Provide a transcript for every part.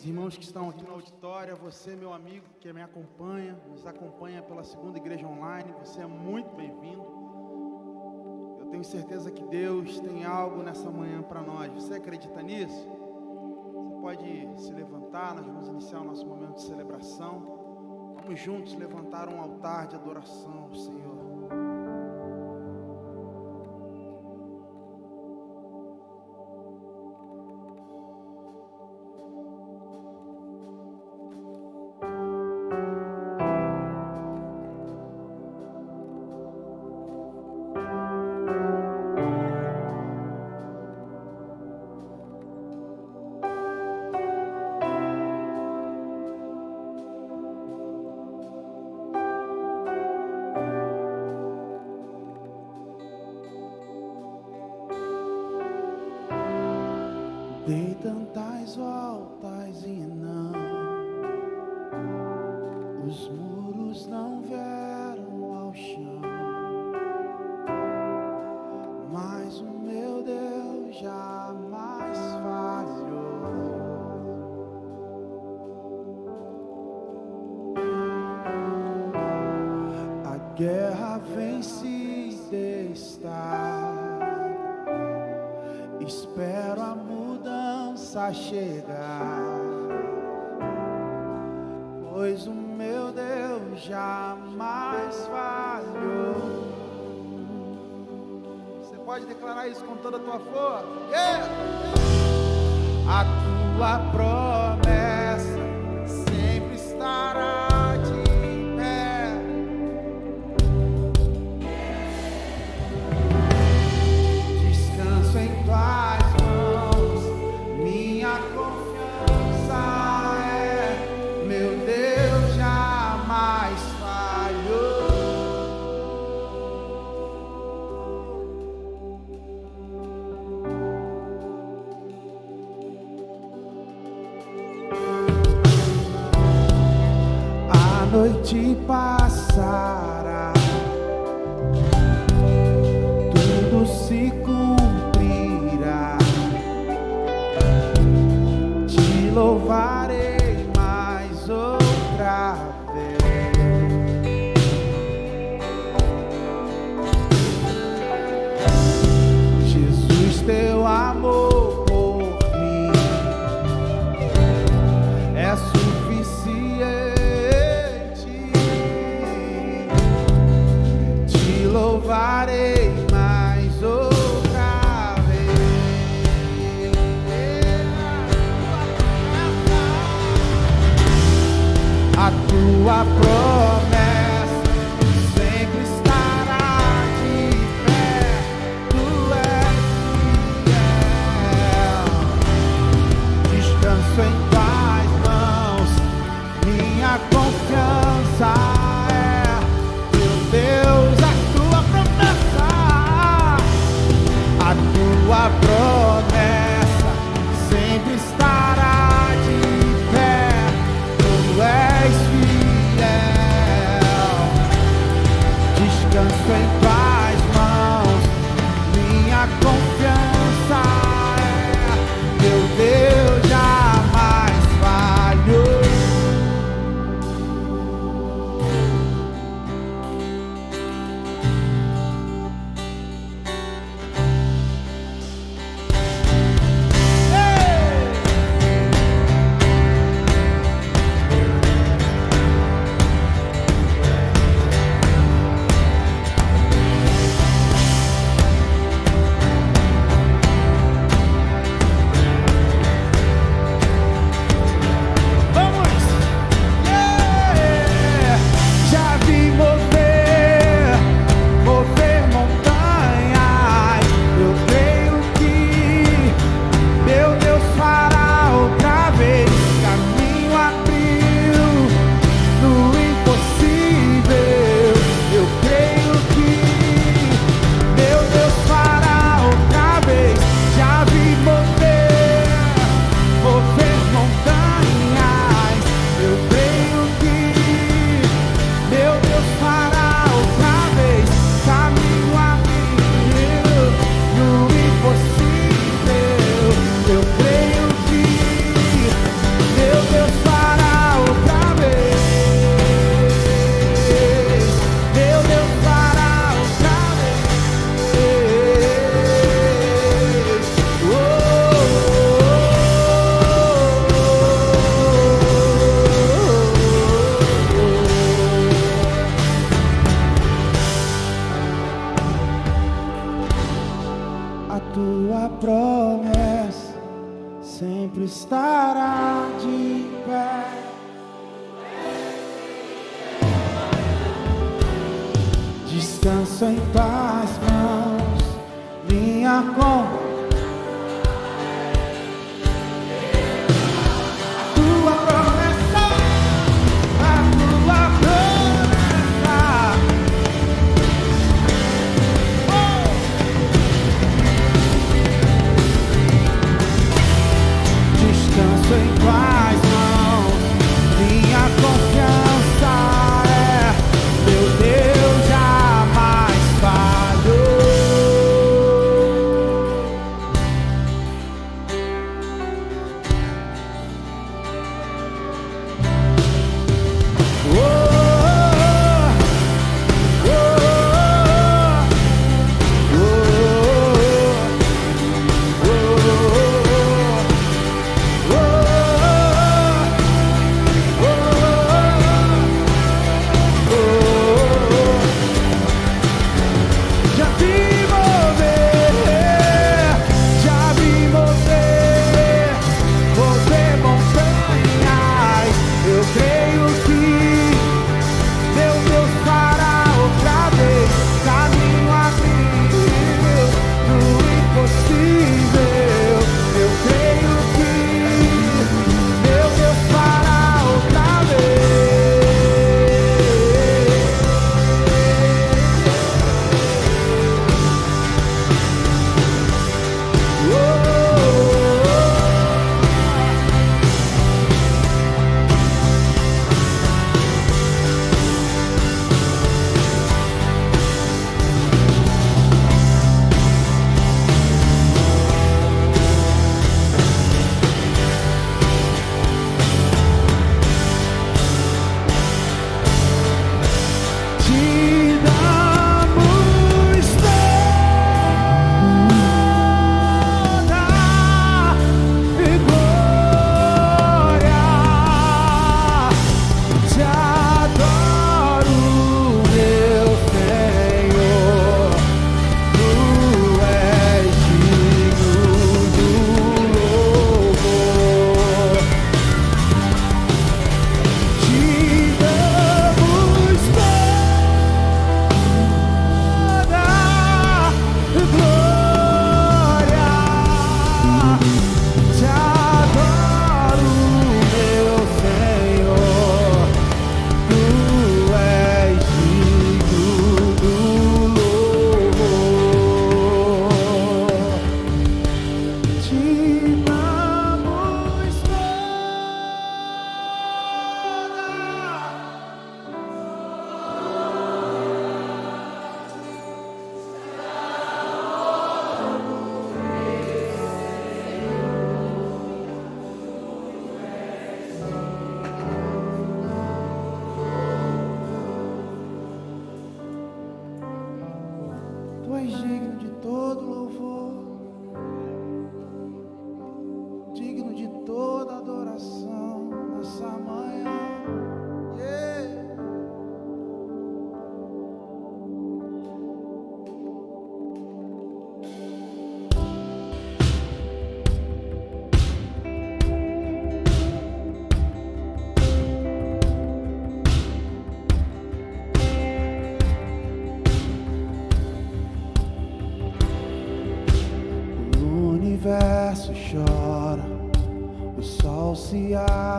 Os irmãos que estão aqui na auditória, é você, meu amigo que me acompanha, nos acompanha pela segunda igreja online, você é muito bem-vindo. Eu tenho certeza que Deus tem algo nessa manhã para nós. Você acredita nisso? Você pode se levantar, nós vamos iniciar o nosso momento de celebração. Vamos juntos levantar um altar de adoração ao Senhor.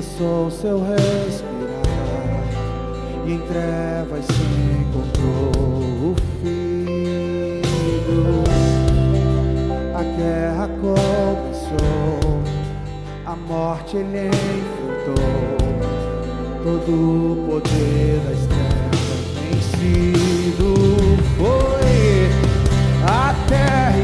respirar e em trevas se encontrou o filho. A guerra começou, a morte ele enfrentou, todo o poder das trevas vencido foi. A terra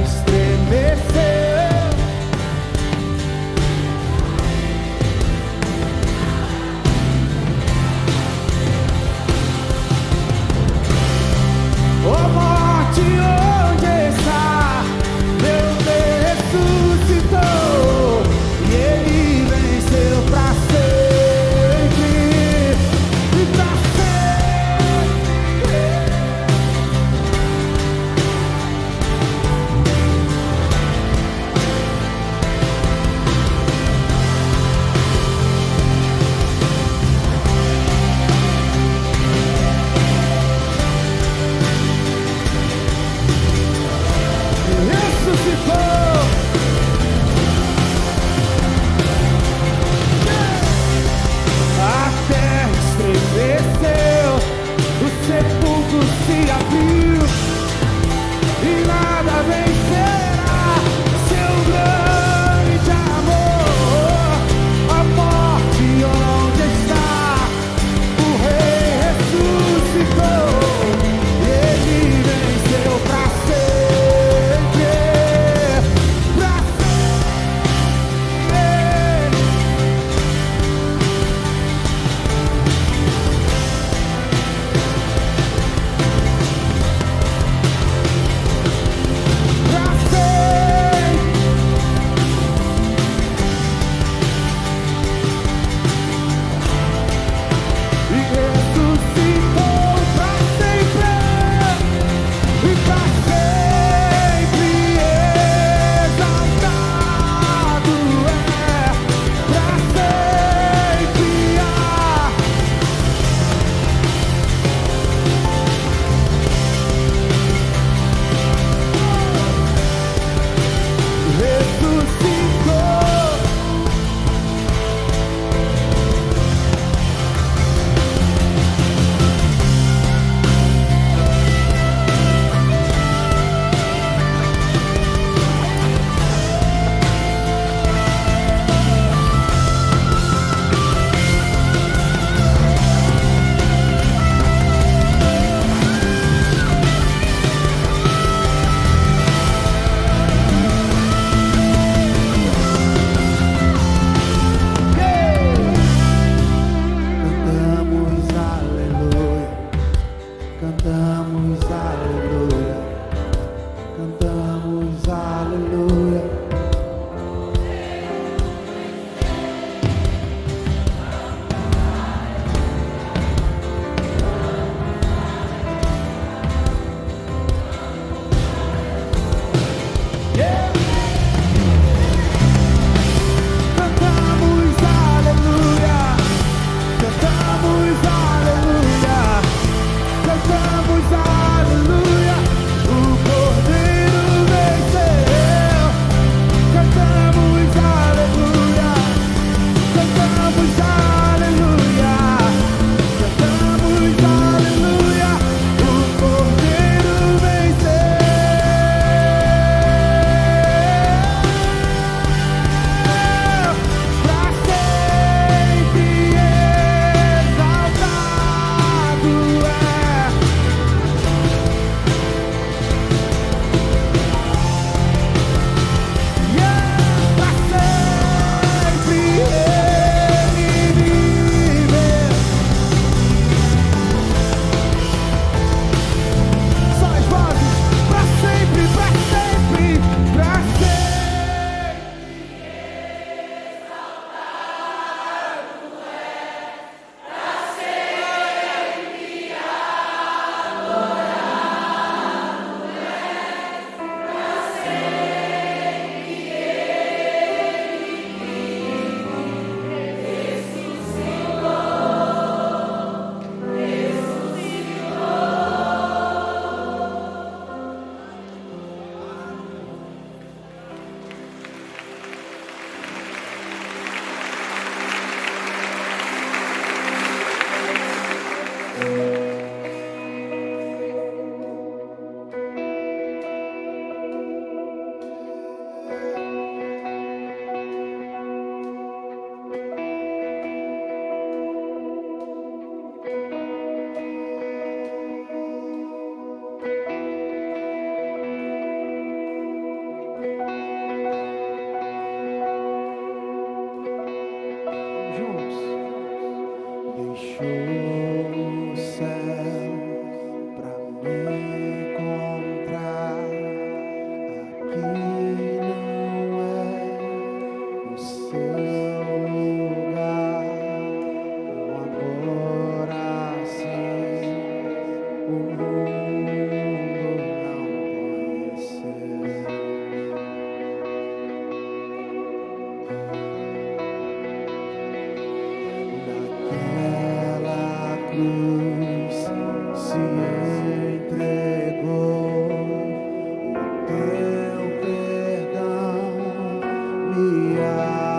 me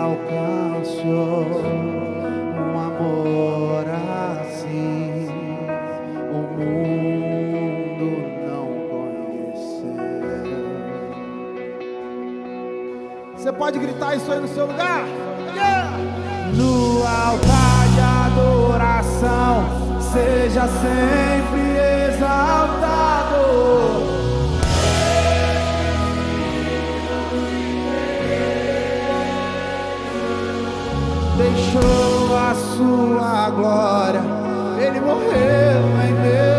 alcançou um amor assim, o mundo não conheceu. Você pode gritar isso aí no seu lugar? Yeah! No altar de adoração, seja sempre exaltado. Deixou a sua glória, ele morreu em meu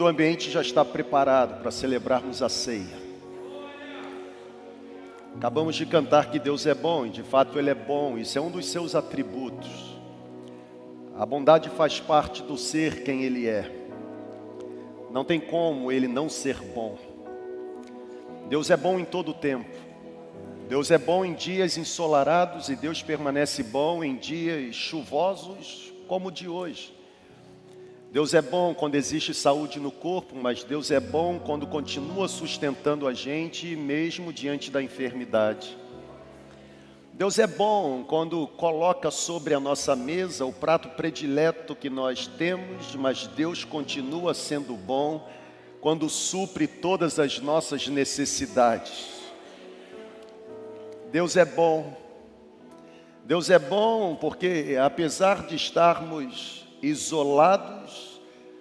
Todo o ambiente já está preparado para celebrarmos a ceia. Acabamos de cantar que Deus é bom, e de fato Ele é bom, isso é um dos seus atributos. A bondade faz parte do ser quem Ele é. Não tem como Ele não ser bom. Deus é bom em todo o tempo. Deus é bom em dias ensolarados e Deus permanece bom em dias chuvosos como o de hoje. Deus é bom quando existe saúde no corpo, mas Deus é bom quando continua sustentando a gente mesmo diante da enfermidade. Deus é bom quando coloca sobre a nossa mesa o prato predileto que nós temos, mas Deus continua sendo bom quando supre todas as nossas necessidades. Deus é bom. Deus é bom porque, apesar de estarmos isolados,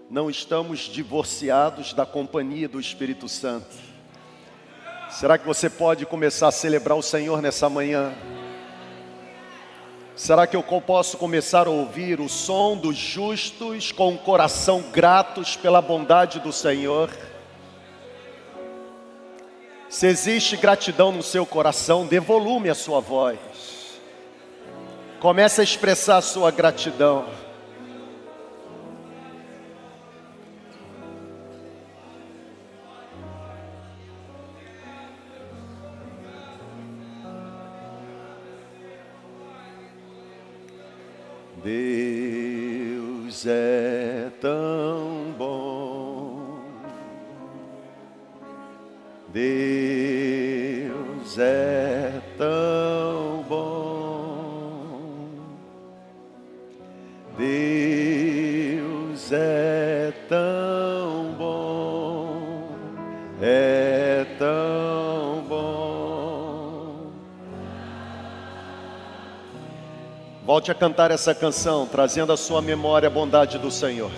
não estamos divorciados da companhia do Espírito Santo. Será que você pode começar a celebrar o Senhor nessa manhã? Será que eu posso começar a ouvir o som dos justos com o coração gratos pela bondade do Senhor? Se existe gratidão no seu coração, dê volume à sua voz. Comece a expressar a sua gratidão. Deus é tão bom. Deus é tão bom. Deus é tão Volte a cantar essa canção, trazendo à sua memória a bondade do Senhor.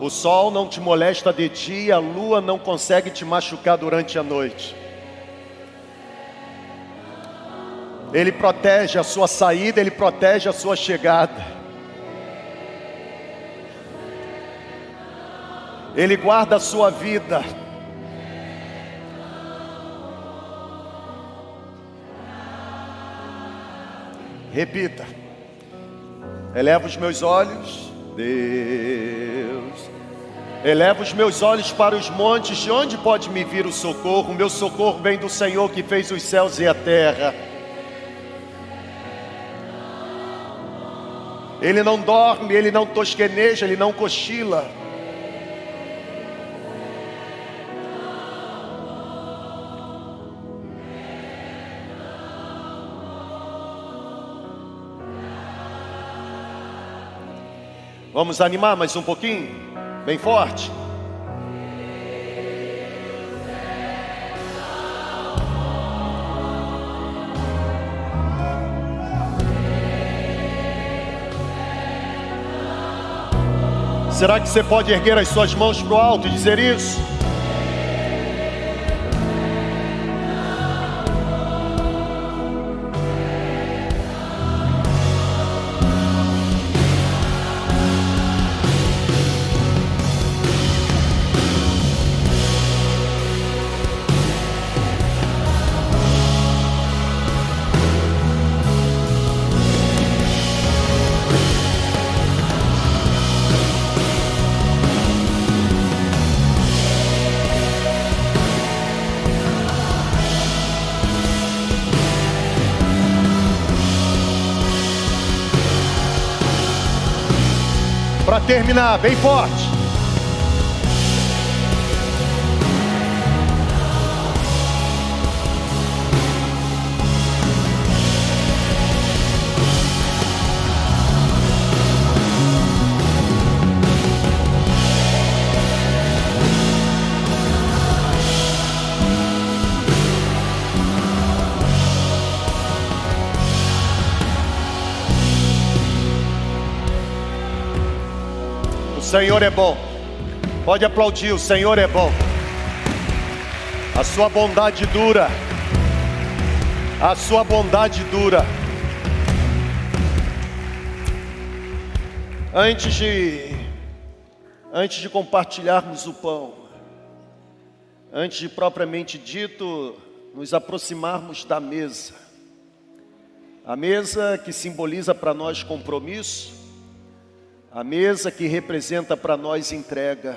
O sol não te molesta de dia, a lua não consegue te machucar durante a noite. Ele protege a sua saída, ele protege a sua chegada. Ele guarda a sua vida. Repita. Eleva os meus olhos, Deus. Eleva os meus olhos para os montes, de onde pode me vir o socorro? O meu socorro vem do Senhor que fez os céus e a terra. Ele não dorme, ele não tosqueneja, ele não cochila. Vamos animar mais um pouquinho? Bem forte. Será que você pode erguer as suas mãos para o alto e dizer isso? Terminar, bem forte. Senhor é bom. Pode aplaudir, o Senhor é bom. A sua bondade dura. A sua bondade dura. Antes de antes de compartilharmos o pão, antes de propriamente dito nos aproximarmos da mesa. A mesa que simboliza para nós compromisso, a mesa que representa para nós entrega.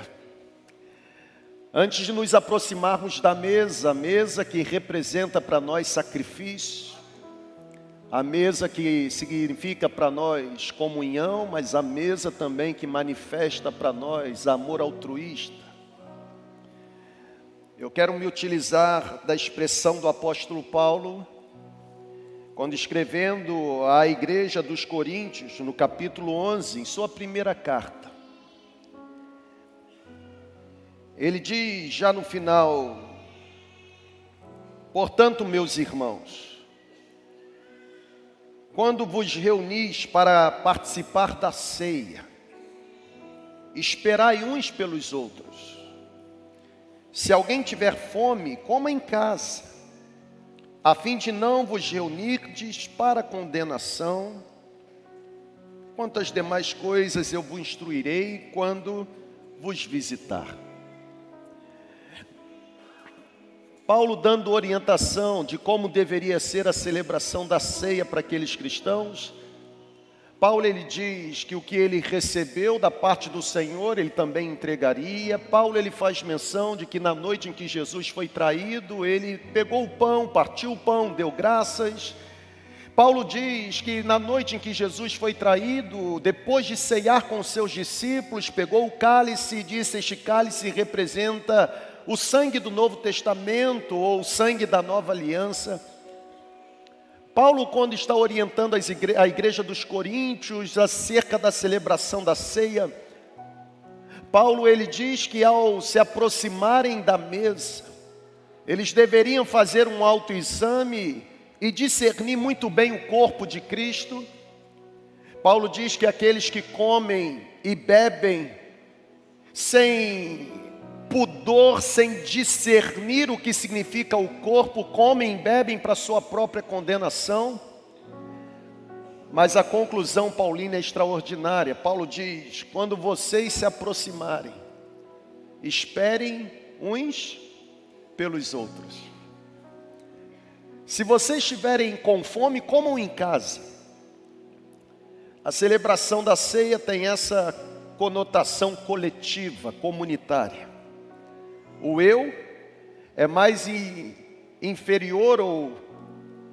Antes de nos aproximarmos da mesa, a mesa que representa para nós sacrifício, a mesa que significa para nós comunhão, mas a mesa também que manifesta para nós amor altruísta. Eu quero me utilizar da expressão do apóstolo Paulo, quando escrevendo à igreja dos Coríntios, no capítulo 11, em sua primeira carta. Ele diz já no final: Portanto, meus irmãos, quando vos reunis para participar da ceia, esperai uns pelos outros. Se alguém tiver fome, coma em casa, a fim de não vos reunirdes para condenação. Quanto às demais coisas eu vos instruirei quando vos visitar. Paulo dando orientação de como deveria ser a celebração da ceia para aqueles cristãos. Paulo ele diz que o que ele recebeu da parte do Senhor, ele também entregaria. Paulo ele faz menção de que na noite em que Jesus foi traído, ele pegou o pão, partiu o pão, deu graças. Paulo diz que na noite em que Jesus foi traído, depois de ceiar com seus discípulos, pegou o cálice e disse: Este cálice representa o sangue do Novo Testamento ou o sangue da nova aliança. Paulo, quando está orientando a igreja dos Coríntios acerca da celebração da ceia, Paulo ele diz que ao se aproximarem da mesa, eles deveriam fazer um autoexame e discernir muito bem o corpo de Cristo. Paulo diz que aqueles que comem e bebem sem pudor, sem discernir o que significa o corpo, comem e bebem para sua própria condenação. Mas a conclusão paulina é extraordinária. Paulo diz: quando vocês se aproximarem, esperem uns pelos outros. Se vocês estiverem com fome, comam em casa. A celebração da ceia tem essa conotação coletiva, comunitária. O eu é mais inferior ou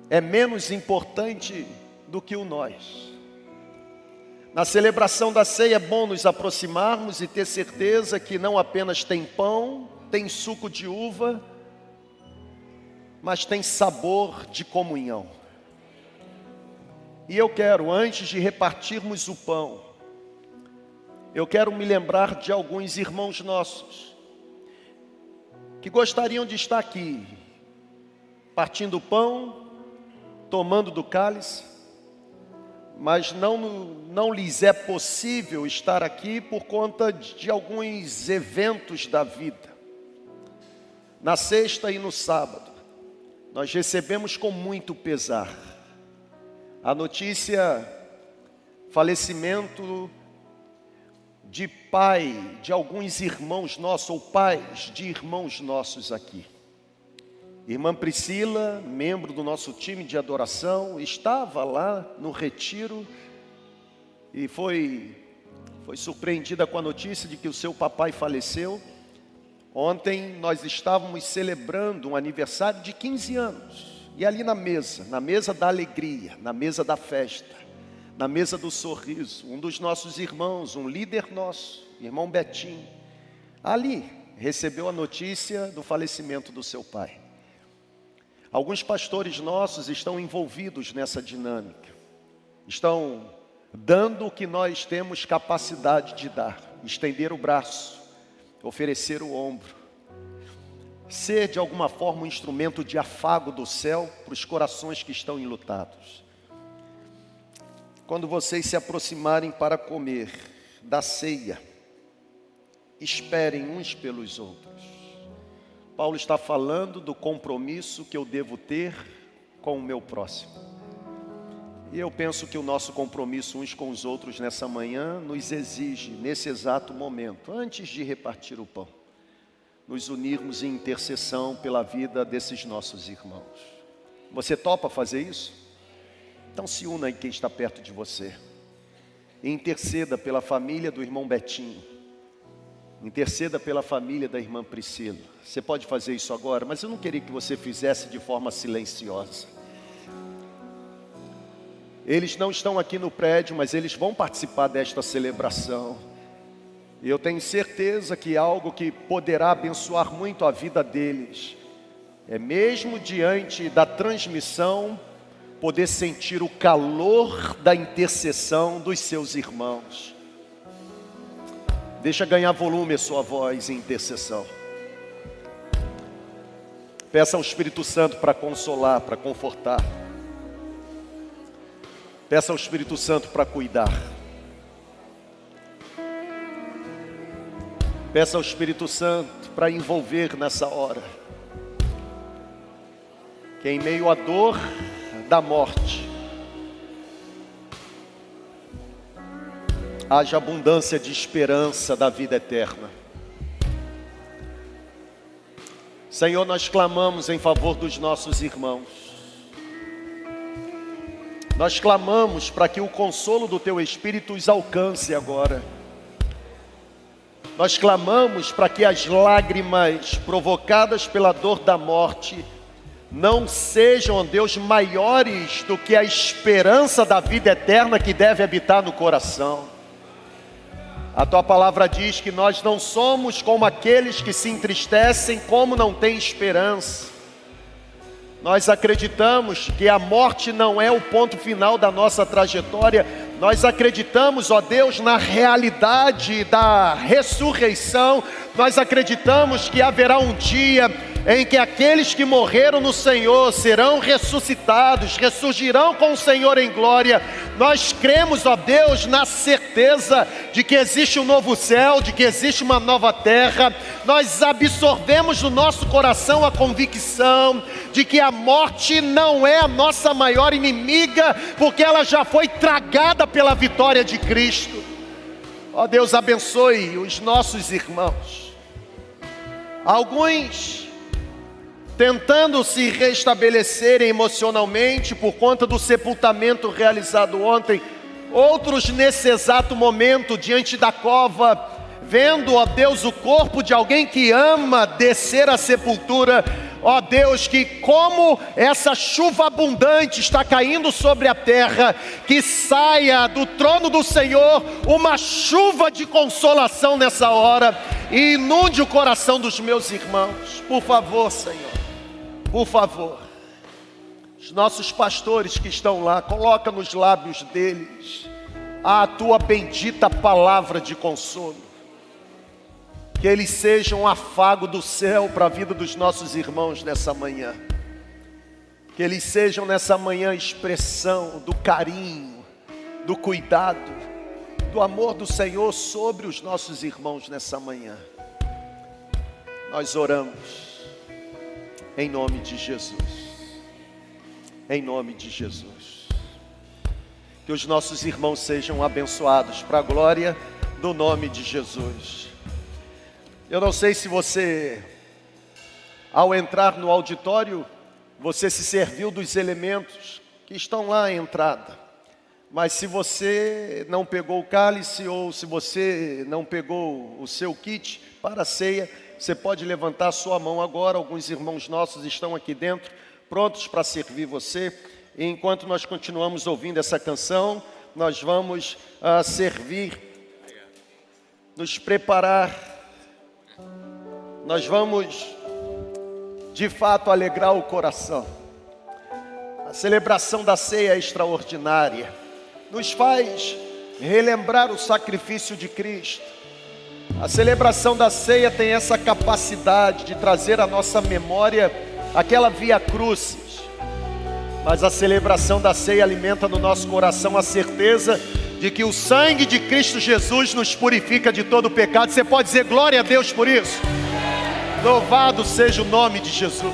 é menos importante do que o nós. Na celebração da ceia é bom nos aproximarmos e ter certeza que não apenas tem pão, tem suco de uva, mas tem sabor de comunhão. E eu quero, antes de repartirmos o pão, eu quero me lembrar de alguns irmãos nossos que gostariam de estar aqui, partindo o pão, tomando do cálice, mas não, não lhes é possível estar aqui por conta de alguns eventos da vida. Na sexta e no sábado, nós recebemos com muito pesar a notícia falecimento de pai de alguns irmãos nossos, ou pais de irmãos nossos aqui. Irmã Priscila, membro do nosso time de adoração, estava lá no retiro e foi, foi surpreendida com a notícia de que o seu papai faleceu. Ontem nós estávamos celebrando um aniversário de 15 anos, e ali na mesa, na mesa da alegria, na mesa da festa, na mesa do sorriso, um dos nossos irmãos, um líder nosso, irmão Betinho, ali recebeu a notícia do falecimento do seu pai. Alguns pastores nossos estão envolvidos nessa dinâmica, estão dando o que nós temos capacidade de dar, estender o braço, oferecer o ombro, ser de alguma forma um instrumento de afago do céu para os corações que estão enlutados quando vocês se aproximarem para comer da ceia, esperem uns pelos outros. Paulo está falando do compromisso que eu devo ter com o meu próximo. E eu penso que o nosso compromisso uns com os outros nessa manhã nos exige, nesse exato momento, antes de repartir o pão, nos unirmos em intercessão pela vida desses nossos irmãos. Você topa fazer isso? Então se una em quem está perto de você. E interceda pela família do irmão Betinho. Interceda pela família da irmã Priscila. Você pode fazer isso agora, mas eu não queria que você fizesse de forma silenciosa. Eles não estão aqui no prédio, mas eles vão participar desta celebração. E eu tenho certeza que algo que poderá abençoar muito a vida deles é mesmo diante da transmissão poder sentir o calor da intercessão dos seus irmãos. Deixa ganhar volume a sua voz em intercessão. Peça ao Espírito Santo para consolar, para confortar. Peça ao Espírito Santo para cuidar. Peça ao Espírito Santo para envolver nessa hora. Que em meio à dor, da morte. Haja abundância de esperança da vida eterna. Senhor, nós clamamos em favor dos nossos irmãos. Nós clamamos para que o consolo do Teu Espírito os alcance agora. Nós clamamos para que as lágrimas provocadas pela dor da morte não sejam, Deus, maiores do que a esperança da vida eterna que deve habitar no coração. A tua palavra diz que nós não somos como aqueles que se entristecem, como não têm esperança. Nós acreditamos que a morte não é o ponto final da nossa trajetória. Nós acreditamos, ó Deus, na realidade da ressurreição. Nós acreditamos que haverá um dia em que aqueles que morreram no Senhor serão ressuscitados, ressurgirão com o Senhor em glória. Nós cremos, ó Deus, na certeza de que existe um novo céu, de que existe uma nova terra. Nós absorvemos no nosso coração a convicção de que a morte não é a nossa maior inimiga, porque ela já foi tragada pela vitória de Cristo. Ó Deus, abençoe os nossos irmãos. Alguns tentando se restabelecerem emocionalmente por conta do sepultamento realizado ontem, outros nesse exato momento, diante da cova, vendo, ó Deus, o corpo de alguém que ama descer à sepultura, ó Deus, que como essa chuva abundante está caindo sobre a terra, que saia do trono do Senhor uma chuva de consolação nessa hora e inunde o coração dos meus irmãos, por favor, Senhor. Por favor, os nossos pastores que estão lá, coloca nos lábios deles a tua bendita palavra de consolo. Que eles sejam um afago do céu para a vida dos nossos irmãos nessa manhã. Que eles sejam nessa manhã expressão do carinho, do cuidado, do amor do Senhor sobre os nossos irmãos nessa manhã. Nós oramos em nome de Jesus. Em nome de Jesus. Que os nossos irmãos sejam abençoados para a glória do nome de Jesus. Eu não sei se você, ao entrar no auditório, você se serviu dos elementos que estão lá à entrada. Mas se você não pegou o cálice ou se você não pegou o seu kit para a ceia, você pode levantar sua mão agora, alguns irmãos nossos estão aqui dentro, prontos para servir você. E enquanto nós continuamos ouvindo essa canção, nós vamos uh, servir, nos preparar, nós vamos de fato alegrar o coração. A celebração da ceia é extraordinária, nos faz relembrar o sacrifício de Cristo a celebração da ceia tem essa capacidade de trazer à nossa memória aquela via crucis. Mas a celebração da ceia alimenta no nosso coração a certeza de que o sangue de Cristo Jesus nos purifica de todo pecado. Você pode dizer glória a Deus por isso? Louvado seja o nome de Jesus.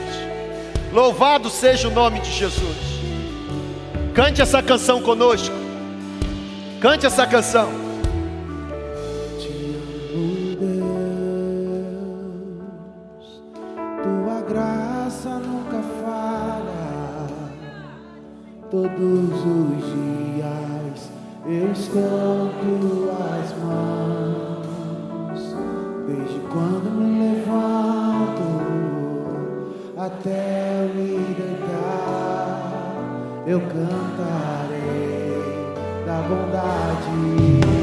Louvado seja o nome de Jesus. Cante essa canção conosco. Cante essa canção. Todos os dias estão tuas mãos, desde quando me levanto até me deitar, eu cantarei da bondade.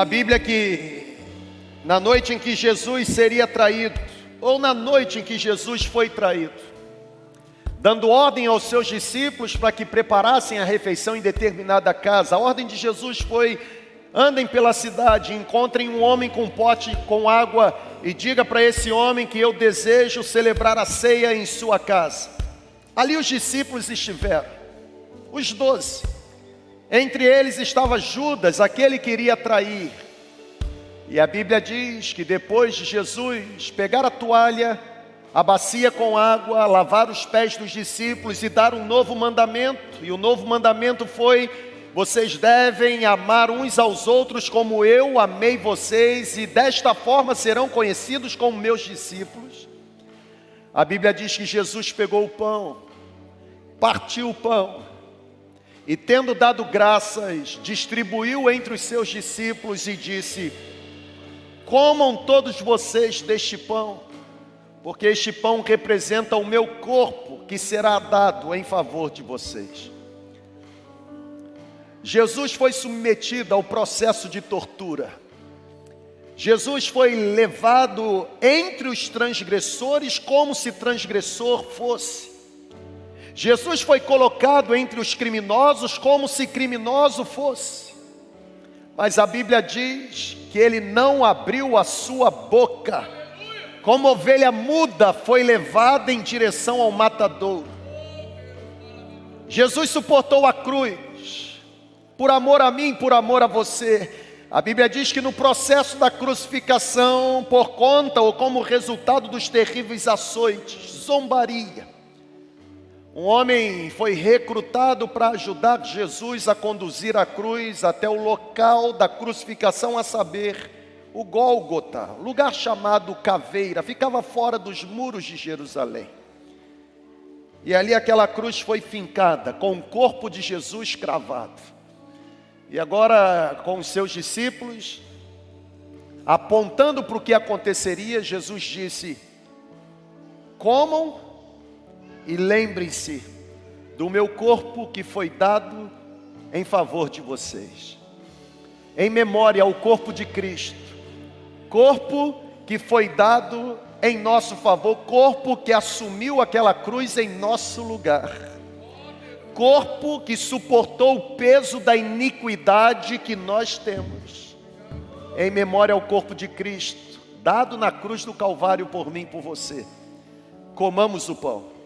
A Bíblia que na noite em que Jesus seria traído, ou na noite em que Jesus foi traído, dando ordem aos seus discípulos para que preparassem a refeição em determinada casa, a ordem de Jesus foi: andem pela cidade, encontrem um homem com um pote com água e diga para esse homem que eu desejo celebrar a ceia em sua casa. Ali os discípulos estiveram, os doze. Entre eles estava Judas, aquele que iria trair. E a Bíblia diz que depois de Jesus pegar a toalha, a bacia com água, lavar os pés dos discípulos e dar um novo mandamento, e o novo mandamento foi: vocês devem amar uns aos outros como eu amei vocês, e desta forma serão conhecidos como meus discípulos. A Bíblia diz que Jesus pegou o pão, partiu o pão, e tendo dado graças, distribuiu entre os seus discípulos e disse: Comam todos vocês deste pão, porque este pão representa o meu corpo que será dado em favor de vocês. Jesus foi submetido ao processo de tortura. Jesus foi levado entre os transgressores como se transgressor fosse. Jesus foi colocado entre os criminosos como se criminoso fosse. Mas a Bíblia diz que ele não abriu a sua boca. Como ovelha muda foi levada em direção ao matadouro. Jesus suportou a cruz por amor a mim, por amor a você. A Bíblia diz que no processo da crucificação, por conta ou como resultado dos terríveis açoites, zombaria, um homem foi recrutado para ajudar Jesus a conduzir a cruz até o local da crucificação, a saber, o Gólgota, lugar chamado Caveira, ficava fora dos muros de Jerusalém. E ali aquela cruz foi fincada, com o corpo de Jesus cravado. E agora, com os seus discípulos, apontando para o que aconteceria, Jesus disse: Comam e lembrem-se do meu corpo que foi dado em favor de vocês. Em memória ao corpo de Cristo, corpo que foi dado em nosso favor, corpo que assumiu aquela cruz em nosso lugar, corpo que suportou o peso da iniquidade que nós temos, em memória ao corpo de Cristo, dado na cruz do Calvário por mim e por você. Comamos o pão.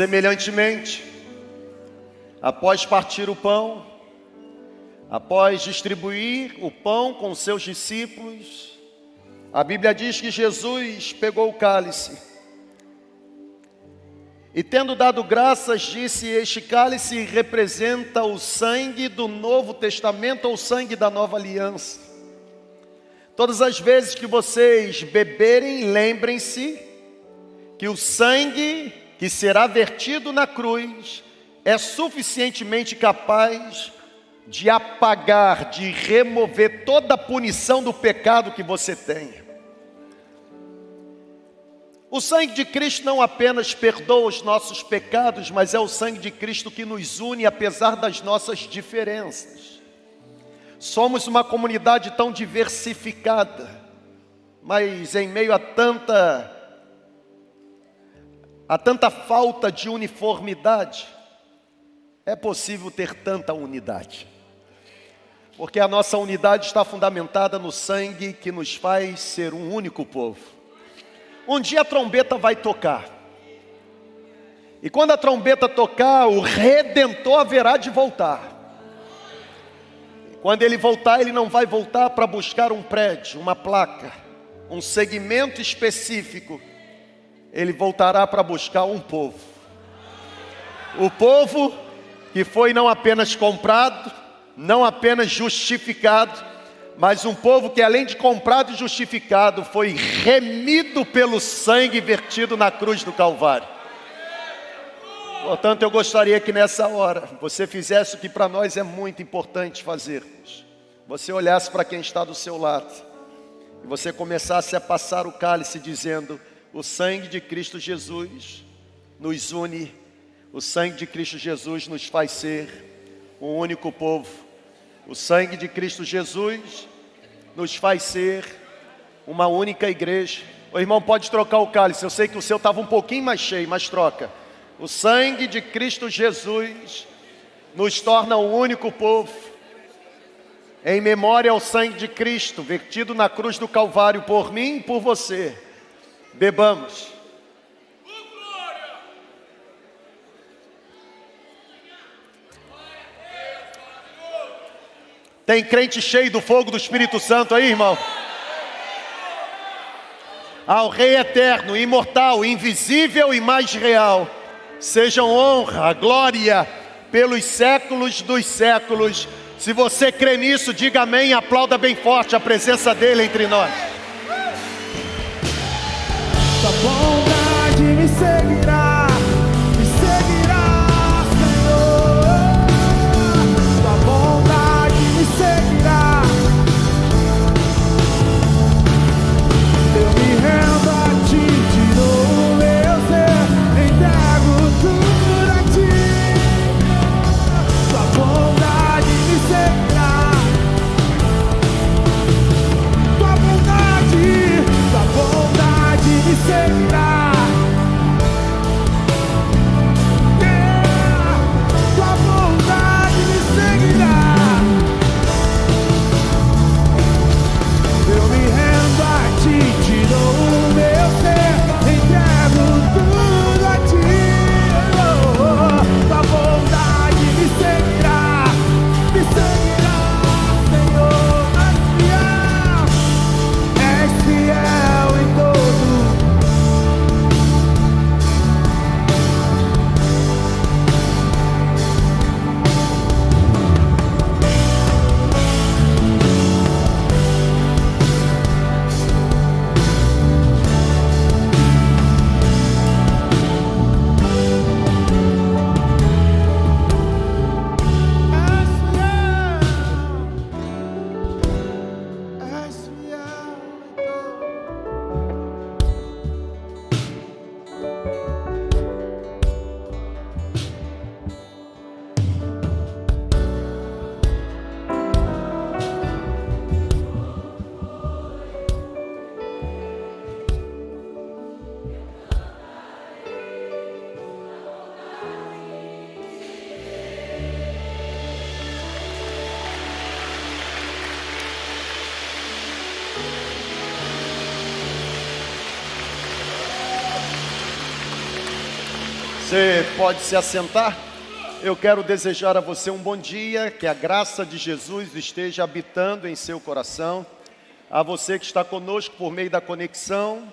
Semelhantemente, após partir o pão, após distribuir o pão com seus discípulos, a Bíblia diz que Jesus pegou o cálice E tendo dado graças, disse: Este cálice representa o sangue do Novo Testamento ou o sangue da nova aliança. Todas as vezes que vocês beberem, lembrem-se que o sangue que será vertido na cruz é suficientemente capaz de apagar, de remover toda a punição do pecado que você tem. O sangue de Cristo não apenas perdoa os nossos pecados, mas é o sangue de Cristo que nos une apesar das nossas diferenças. Somos uma comunidade tão diversificada, mas em meio a tanta a tanta falta de uniformidade, é possível ter tanta unidade. Porque a nossa unidade está fundamentada no sangue que nos faz ser um único povo. Um dia a trombeta vai tocar. E quando a trombeta tocar, o redentor haverá de voltar. Quando ele voltar, ele não vai voltar para buscar um prédio, uma placa, um segmento específico. Ele voltará para buscar um povo. O povo que foi não apenas comprado, não apenas justificado, mas um povo que além de comprado e justificado, foi remido pelo sangue vertido na cruz do Calvário. Portanto, eu gostaria que nessa hora você fizesse o que para nós é muito importante fazermos. Você olhasse para quem está do seu lado e você começasse a passar o cálice dizendo: O sangue de Cristo Jesus nos une, o sangue de Cristo Jesus nos faz ser um único povo o sangue de Cristo Jesus nos faz ser uma única igreja. O irmão pode trocar o cálice, eu sei que o seu estava um pouquinho mais cheio, mas troca. O sangue de Cristo Jesus nos torna um único povo. Em memória ao sangue de Cristo, vertido na cruz do Calvário por mim e por você. Bebamos. Tem crente cheio do fogo do Espírito Santo aí, irmão? Ao Rei eterno, imortal, invisível e mais real, sejam honra, glória pelos séculos dos séculos. Se você crê nisso, diga amém aplauda bem forte a presença dele entre nós. Tua bondade pode se assentar? Eu quero desejar a você um bom dia, que a graça de Jesus esteja habitando em seu coração. A você que está conosco por meio da conexão,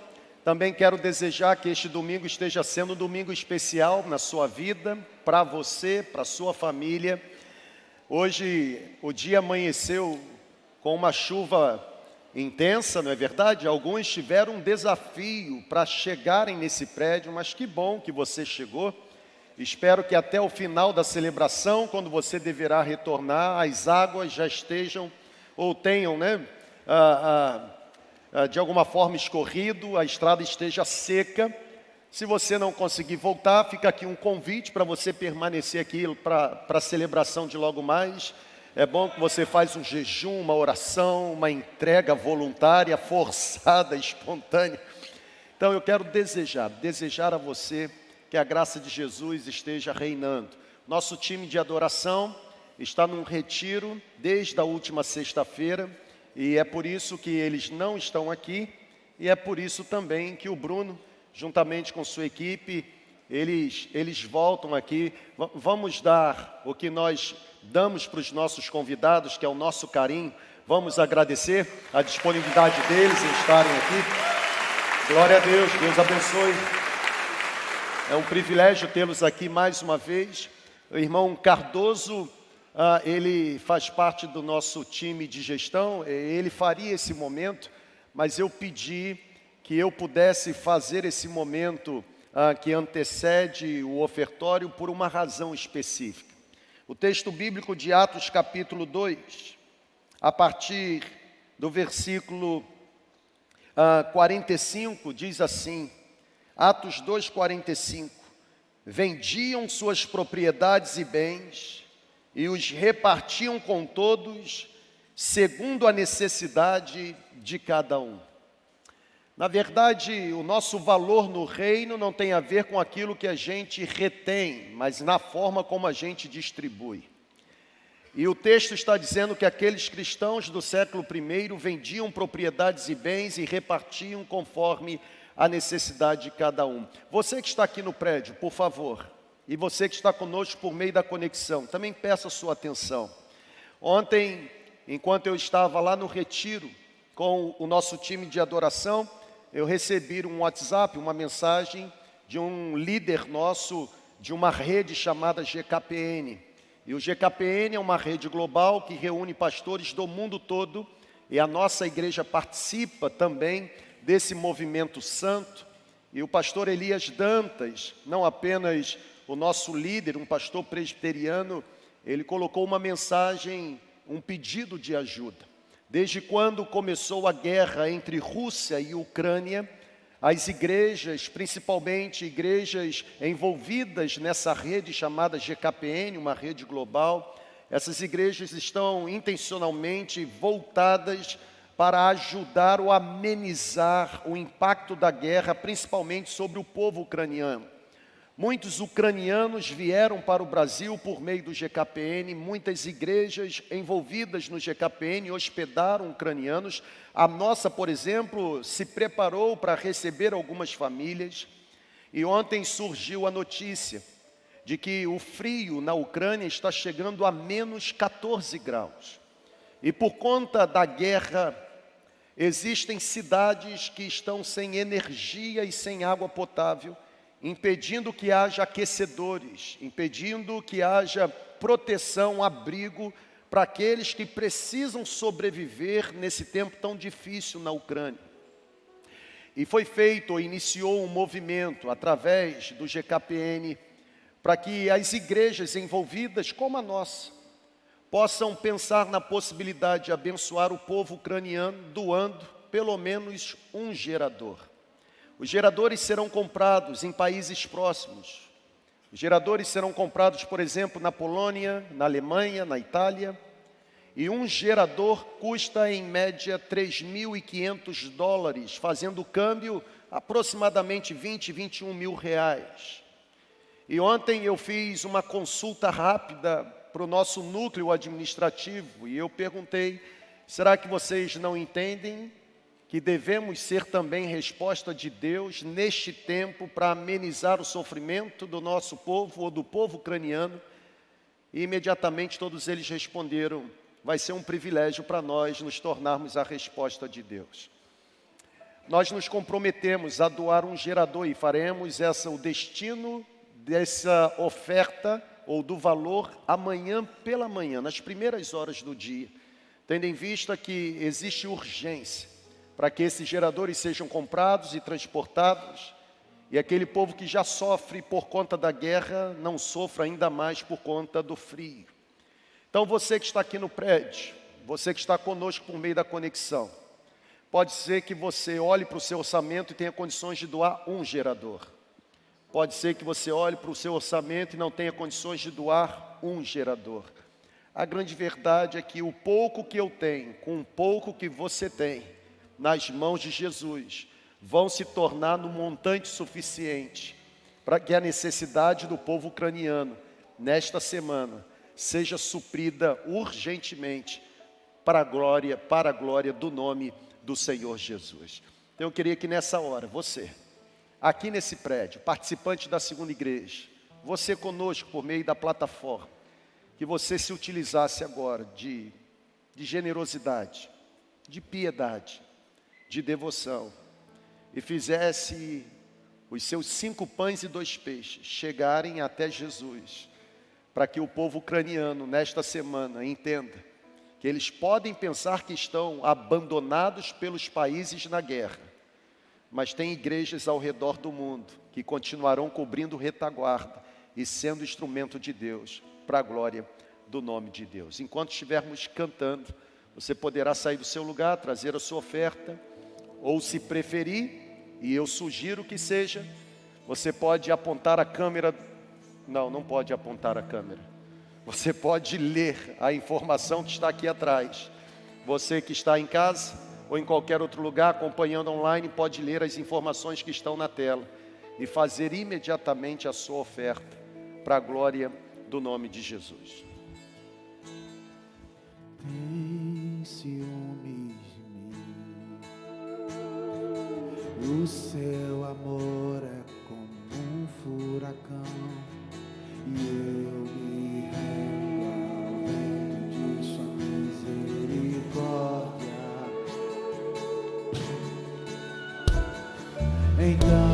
Também quero desejar que este domingo esteja sendo um domingo especial na sua vida, para você, para sua família. Hoje o dia amanheceu com uma chuva intensa, não é verdade? Alguns tiveram um desafio para chegarem nesse prédio, mas que bom que você chegou. Espero que até o final da celebração, quando você deverá retornar, as águas já estejam ou tenham, né, ah, ah, ah, de alguma forma escorrido, a estrada esteja seca. Se você não conseguir voltar, fica aqui um convite para você permanecer aqui para a celebração de logo mais. É bom que você faz um jejum, uma oração, uma entrega voluntária, forçada, espontânea. Então eu quero desejar, desejar a você que a graça de Jesus esteja reinando. Nosso time de adoração está num retiro desde a última sexta-feira e é por isso que eles não estão aqui e é por isso também que o Bruno, juntamente com sua equipe, eles, eles voltam aqui. V vamos dar o que nós damos para os nossos convidados, que é o nosso carinho. Vamos agradecer a disponibilidade deles em estarem aqui. Glória a Deus, Deus abençoe. É um privilégio tê-los aqui mais uma vez. O irmão Cardoso, ah, ele faz parte do nosso time de gestão, ele faria esse momento, mas eu pedi que eu pudesse fazer esse momento ah, que antecede o ofertório por uma razão específica. O texto bíblico de Atos, capítulo 2, a partir do versículo ah, 45, diz assim: Atos 2,45. Vendiam suas propriedades e bens e os repartiam com todos, segundo a necessidade de cada um. Na verdade, o nosso valor no reino não tem a ver com aquilo que a gente retém, mas na forma como a gente distribui. E o texto está dizendo que aqueles cristãos do século I vendiam propriedades e bens e repartiam conforme a necessidade de cada um. Você que está aqui no prédio, por favor, e você que está conosco por meio da conexão, também peça sua atenção. Ontem, enquanto eu estava lá no retiro com o nosso time de adoração, eu recebi um WhatsApp, uma mensagem de um líder nosso de uma rede chamada GKPN. E o GKPN é uma rede global que reúne pastores do mundo todo e a nossa igreja participa também desse movimento santo. E o pastor Elias Dantas, não apenas o nosso líder, um pastor presbiteriano, ele colocou uma mensagem, um pedido de ajuda. Desde quando começou a guerra entre Rússia e Ucrânia, as igrejas, principalmente igrejas envolvidas nessa rede chamada GKPN, uma rede global, essas igrejas estão intencionalmente voltadas para ajudar ou amenizar o impacto da guerra, principalmente sobre o povo ucraniano. Muitos ucranianos vieram para o Brasil por meio do GKPN, muitas igrejas envolvidas no GKPN hospedaram ucranianos. A nossa, por exemplo, se preparou para receber algumas famílias. E ontem surgiu a notícia de que o frio na Ucrânia está chegando a menos 14 graus. E por conta da guerra Existem cidades que estão sem energia e sem água potável, impedindo que haja aquecedores, impedindo que haja proteção, abrigo para aqueles que precisam sobreviver nesse tempo tão difícil na Ucrânia. E foi feito, ou iniciou um movimento através do GKPN para que as igrejas envolvidas, como a nossa, possam pensar na possibilidade de abençoar o povo ucraniano doando pelo menos um gerador. Os geradores serão comprados em países próximos. Os geradores serão comprados, por exemplo, na Polônia, na Alemanha, na Itália. E um gerador custa em média 3.500 dólares, fazendo o câmbio aproximadamente 20, 21 mil reais. E ontem eu fiz uma consulta rápida para o nosso núcleo administrativo e eu perguntei: será que vocês não entendem que devemos ser também resposta de Deus neste tempo para amenizar o sofrimento do nosso povo ou do povo ucraniano? E imediatamente todos eles responderam: vai ser um privilégio para nós nos tornarmos a resposta de Deus. nós nos comprometemos a doar um gerador e faremos essa o destino dessa oferta ou do valor amanhã pela manhã, nas primeiras horas do dia, tendo em vista que existe urgência para que esses geradores sejam comprados e transportados e aquele povo que já sofre por conta da guerra não sofra ainda mais por conta do frio. Então você que está aqui no prédio, você que está conosco por meio da conexão, pode ser que você olhe para o seu orçamento e tenha condições de doar um gerador. Pode ser que você olhe para o seu orçamento e não tenha condições de doar um gerador. A grande verdade é que o pouco que eu tenho, com o pouco que você tem, nas mãos de Jesus, vão se tornar no montante suficiente para que a necessidade do povo ucraniano nesta semana seja suprida urgentemente para a glória, para a glória do nome do Senhor Jesus. Então eu queria que nessa hora você, aqui nesse prédio, participante da segunda igreja, você conosco por meio da plataforma, que você se utilizasse agora de, de generosidade, de piedade, de devoção e fizesse os seus cinco pães e dois peixes chegarem até Jesus, para que o povo ucraniano, nesta semana, entenda que eles podem pensar que estão abandonados pelos países na guerra, mas tem igrejas ao redor do mundo que continuarão cobrindo retaguarda e sendo instrumento de Deus, para a glória do nome de Deus. Enquanto estivermos cantando, você poderá sair do seu lugar, trazer a sua oferta, ou se preferir, e eu sugiro que seja, você pode apontar a câmera. Não, não pode apontar a câmera. Você pode ler a informação que está aqui atrás. Você que está em casa ou em qualquer outro lugar acompanhando online pode ler as informações que estão na tela e fazer imediatamente a sua oferta para a glória do nome de Jesus. Tem O seu amor é como um furacão e eu Então, de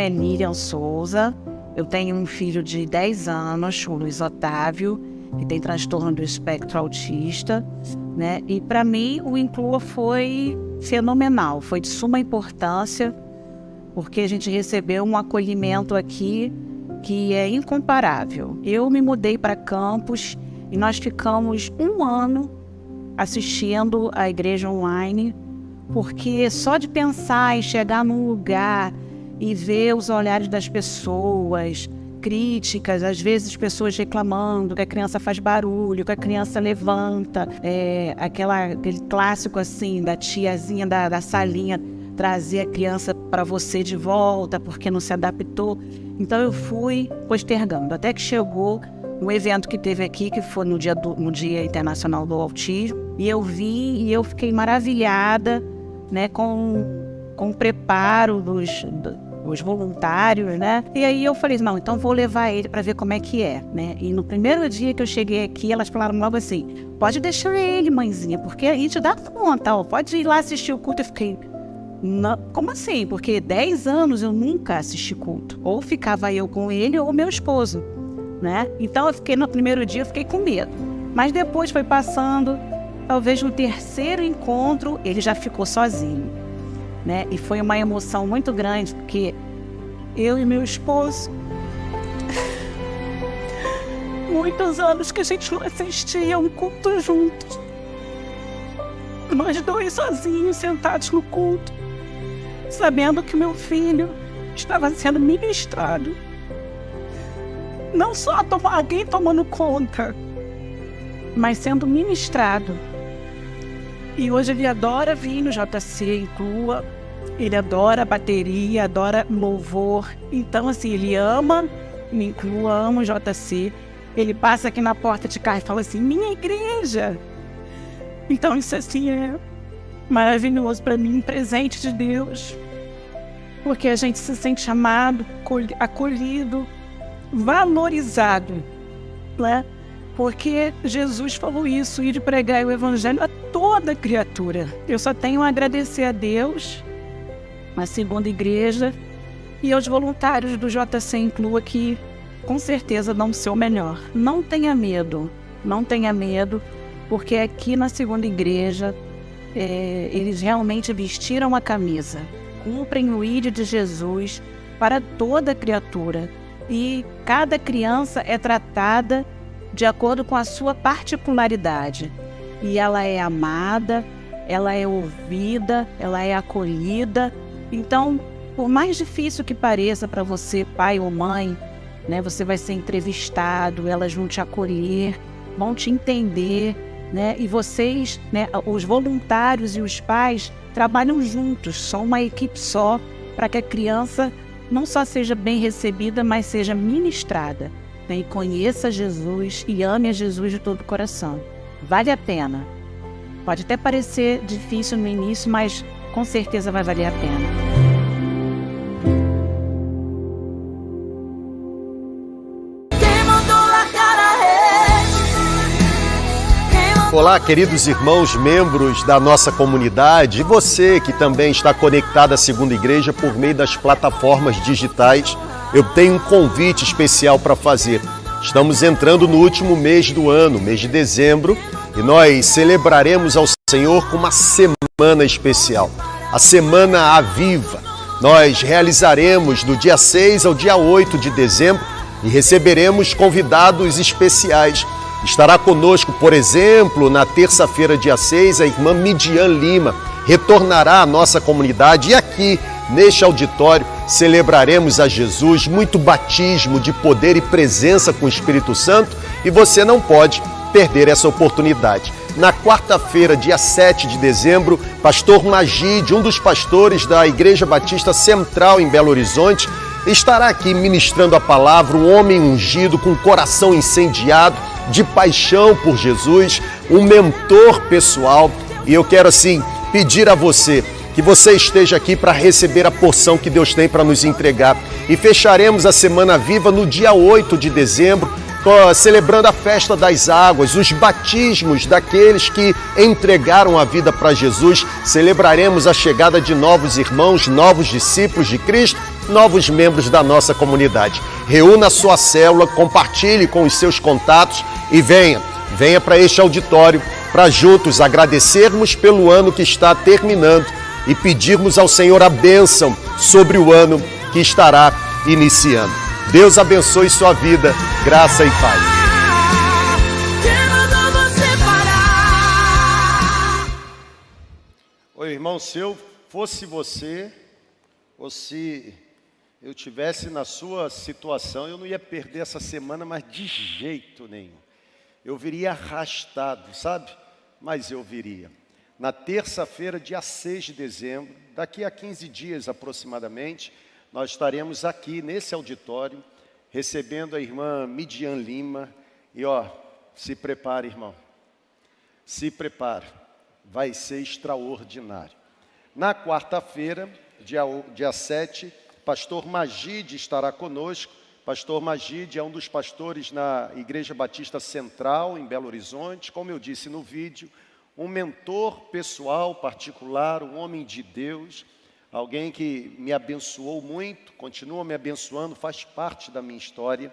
nome é Miriam Souza. Eu tenho um filho de 10 anos, o Luiz Otávio, que tem transtorno do espectro autista, né? E para mim o Inclua foi fenomenal, foi de suma importância, porque a gente recebeu um acolhimento aqui que é incomparável. Eu me mudei para Campos e nós ficamos um ano assistindo a igreja online, porque só de pensar em chegar num lugar e ver os olhares das pessoas, críticas, às vezes pessoas reclamando que a criança faz barulho, que a criança levanta, é, aquela, aquele clássico assim da tiazinha da, da salinha trazer a criança para você de volta porque não se adaptou. Então eu fui postergando, até que chegou um evento que teve aqui, que foi no Dia, do, no dia Internacional do Autismo, e eu vim e eu fiquei maravilhada né, com, com o preparo dos, os voluntários, né? E aí eu falei, não, então vou levar ele para ver como é que é, né? E no primeiro dia que eu cheguei aqui, elas falaram logo assim: pode deixar ele, mãezinha, porque aí te dá conta, ó, pode ir lá assistir o culto. Eu fiquei, não, como assim? Porque 10 anos eu nunca assisti culto. Ou ficava eu com ele ou meu esposo, né? Então eu fiquei no primeiro dia, eu fiquei com medo. Mas depois foi passando, talvez no terceiro encontro ele já ficou sozinho né? E foi uma emoção muito grande, porque eu e meu esposo, muitos anos que a gente não assistia um culto juntos. Nós dois sozinhos, sentados no culto, sabendo que meu filho estava sendo ministrado. Não só alguém tomando conta, mas sendo ministrado e hoje ele adora vir no JC, inclua. Ele adora bateria, adora louvor. Então, assim, ele ama, me inclua, ama o JC. Ele passa aqui na porta de carro e fala assim: minha igreja. Então, isso assim é maravilhoso para mim, presente de Deus. Porque a gente se sente amado, acolhido, valorizado, né? Porque Jesus falou isso, ir pregar o evangelho a toda criatura. Eu só tenho a agradecer a Deus, a segunda igreja e aos voluntários do JC Inclua que com certeza dão o seu melhor. Não tenha medo, não tenha medo, porque aqui na segunda igreja é, eles realmente vestiram a camisa, cumprem o ídolo de Jesus para toda criatura e cada criança é tratada de acordo com a sua particularidade e ela é amada, ela é ouvida, ela é acolhida. Então, por mais difícil que pareça para você, pai ou mãe, né, você vai ser entrevistado, elas vão te acolher, vão te entender, né? E vocês, né, os voluntários e os pais trabalham juntos, são uma equipe só para que a criança não só seja bem recebida, mas seja ministrada. Né, e conheça Jesus e ame a Jesus de todo o coração. Vale a pena. Pode até parecer difícil no início, mas com certeza vai valer a pena. Olá, queridos irmãos, membros da nossa comunidade, e você que também está conectado à Segunda Igreja por meio das plataformas digitais, eu tenho um convite especial para fazer. Estamos entrando no último mês do ano, mês de dezembro, e nós celebraremos ao Senhor com uma semana especial, a Semana Aviva. Nós realizaremos do dia 6 ao dia 8 de dezembro e receberemos convidados especiais. Estará conosco, por exemplo, na terça-feira, dia 6, a irmã Midian Lima. Retornará à nossa comunidade e aqui Neste auditório celebraremos a Jesus, muito batismo de poder e presença com o Espírito Santo e você não pode perder essa oportunidade. Na quarta-feira, dia 7 de dezembro, pastor Magide, um dos pastores da Igreja Batista Central em Belo Horizonte, estará aqui ministrando a palavra, um homem ungido com coração incendiado, de paixão por Jesus, um mentor pessoal. E eu quero assim pedir a você que você esteja aqui para receber a porção que Deus tem para nos entregar. E fecharemos a Semana Viva no dia 8 de dezembro, celebrando a festa das águas, os batismos daqueles que entregaram a vida para Jesus. Celebraremos a chegada de novos irmãos, novos discípulos de Cristo, novos membros da nossa comunidade. Reúna sua célula, compartilhe com os seus contatos e venha, venha para este auditório para juntos agradecermos pelo ano que está terminando e pedirmos ao Senhor a bênção sobre o ano que estará iniciando. Deus abençoe sua vida, graça e paz. Oi, irmão, se eu fosse você, ou se eu tivesse na sua situação, eu não ia perder essa semana, mas de jeito nenhum. Eu viria arrastado, sabe? Mas eu viria na terça-feira, dia 6 de dezembro, daqui a 15 dias aproximadamente, nós estaremos aqui nesse auditório, recebendo a irmã Midian Lima. E ó, se prepare, irmão. Se prepare. Vai ser extraordinário. Na quarta-feira, dia, dia 7, pastor Magide estará conosco. Pastor Magide é um dos pastores na Igreja Batista Central, em Belo Horizonte. Como eu disse no vídeo, um mentor pessoal, particular, um homem de Deus, alguém que me abençoou muito, continua me abençoando, faz parte da minha história.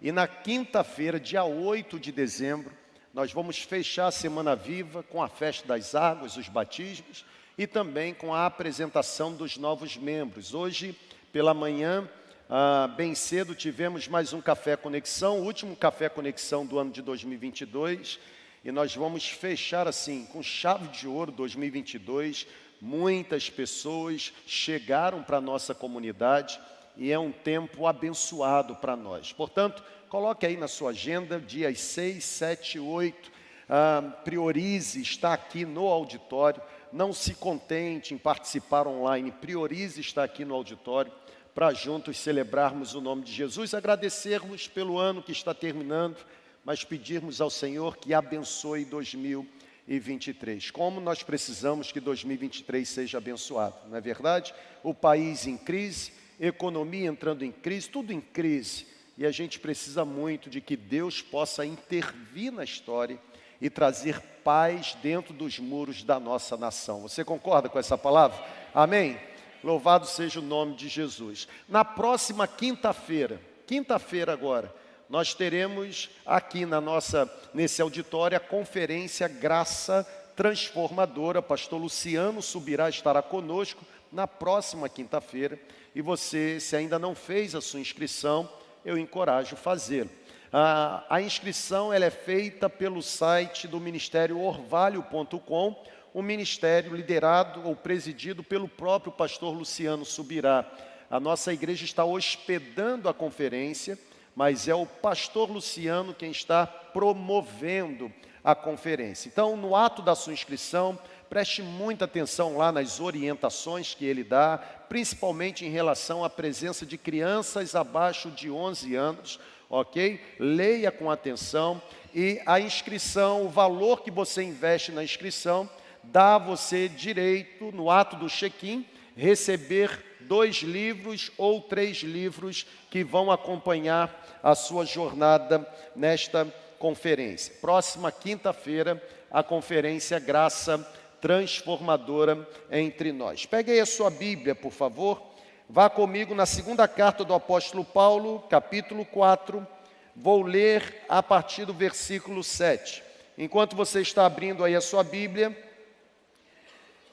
E na quinta-feira, dia 8 de dezembro, nós vamos fechar a Semana Viva com a festa das águas, os batismos e também com a apresentação dos novos membros. Hoje, pela manhã, ah, bem cedo, tivemos mais um Café Conexão, o último Café Conexão do ano de 2022 e nós vamos fechar assim, com chave de ouro 2022. Muitas pessoas chegaram para a nossa comunidade e é um tempo abençoado para nós. Portanto, coloque aí na sua agenda, dias 6, 7, 8. Ah, priorize estar aqui no auditório. Não se contente em participar online, priorize estar aqui no auditório para juntos celebrarmos o nome de Jesus, agradecermos pelo ano que está terminando mas pedirmos ao Senhor que abençoe 2023. Como nós precisamos que 2023 seja abençoado, não é verdade? O país em crise, economia entrando em crise, tudo em crise. E a gente precisa muito de que Deus possa intervir na história e trazer paz dentro dos muros da nossa nação. Você concorda com essa palavra? Amém? Louvado seja o nome de Jesus. Na próxima quinta-feira, quinta-feira agora, nós teremos aqui na nossa nesse auditório a conferência Graça Transformadora. Pastor Luciano subirá estará conosco na próxima quinta-feira. E você, se ainda não fez a sua inscrição, eu encorajo fazê-lo. A, a inscrição ela é feita pelo site do Ministério Orvalho.com, um ministério liderado ou presidido pelo próprio pastor Luciano Subirá. A nossa igreja está hospedando a conferência mas é o pastor Luciano quem está promovendo a conferência. Então, no ato da sua inscrição, preste muita atenção lá nas orientações que ele dá, principalmente em relação à presença de crianças abaixo de 11 anos, ok? Leia com atenção e a inscrição, o valor que você investe na inscrição, dá a você direito, no ato do check-in, receber dois livros ou três livros que vão acompanhar a sua jornada nesta conferência. Próxima quinta-feira, a conferência Graça Transformadora entre nós. Pegue aí a sua Bíblia, por favor. Vá comigo na segunda carta do apóstolo Paulo, capítulo 4. Vou ler a partir do versículo 7. Enquanto você está abrindo aí a sua Bíblia,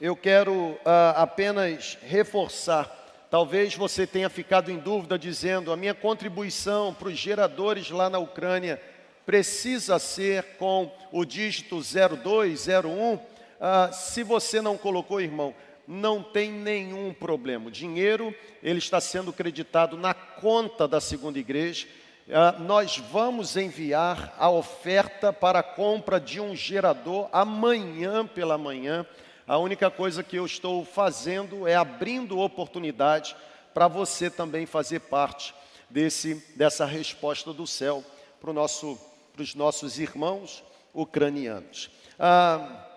eu quero uh, apenas reforçar Talvez você tenha ficado em dúvida dizendo: a minha contribuição para os geradores lá na Ucrânia precisa ser com o dígito 0201. Ah, se você não colocou, irmão, não tem nenhum problema. O dinheiro ele está sendo creditado na conta da segunda igreja. Ah, nós vamos enviar a oferta para a compra de um gerador amanhã pela manhã. A única coisa que eu estou fazendo é abrindo oportunidade para você também fazer parte desse, dessa resposta do céu para nosso, os nossos irmãos ucranianos. Ah,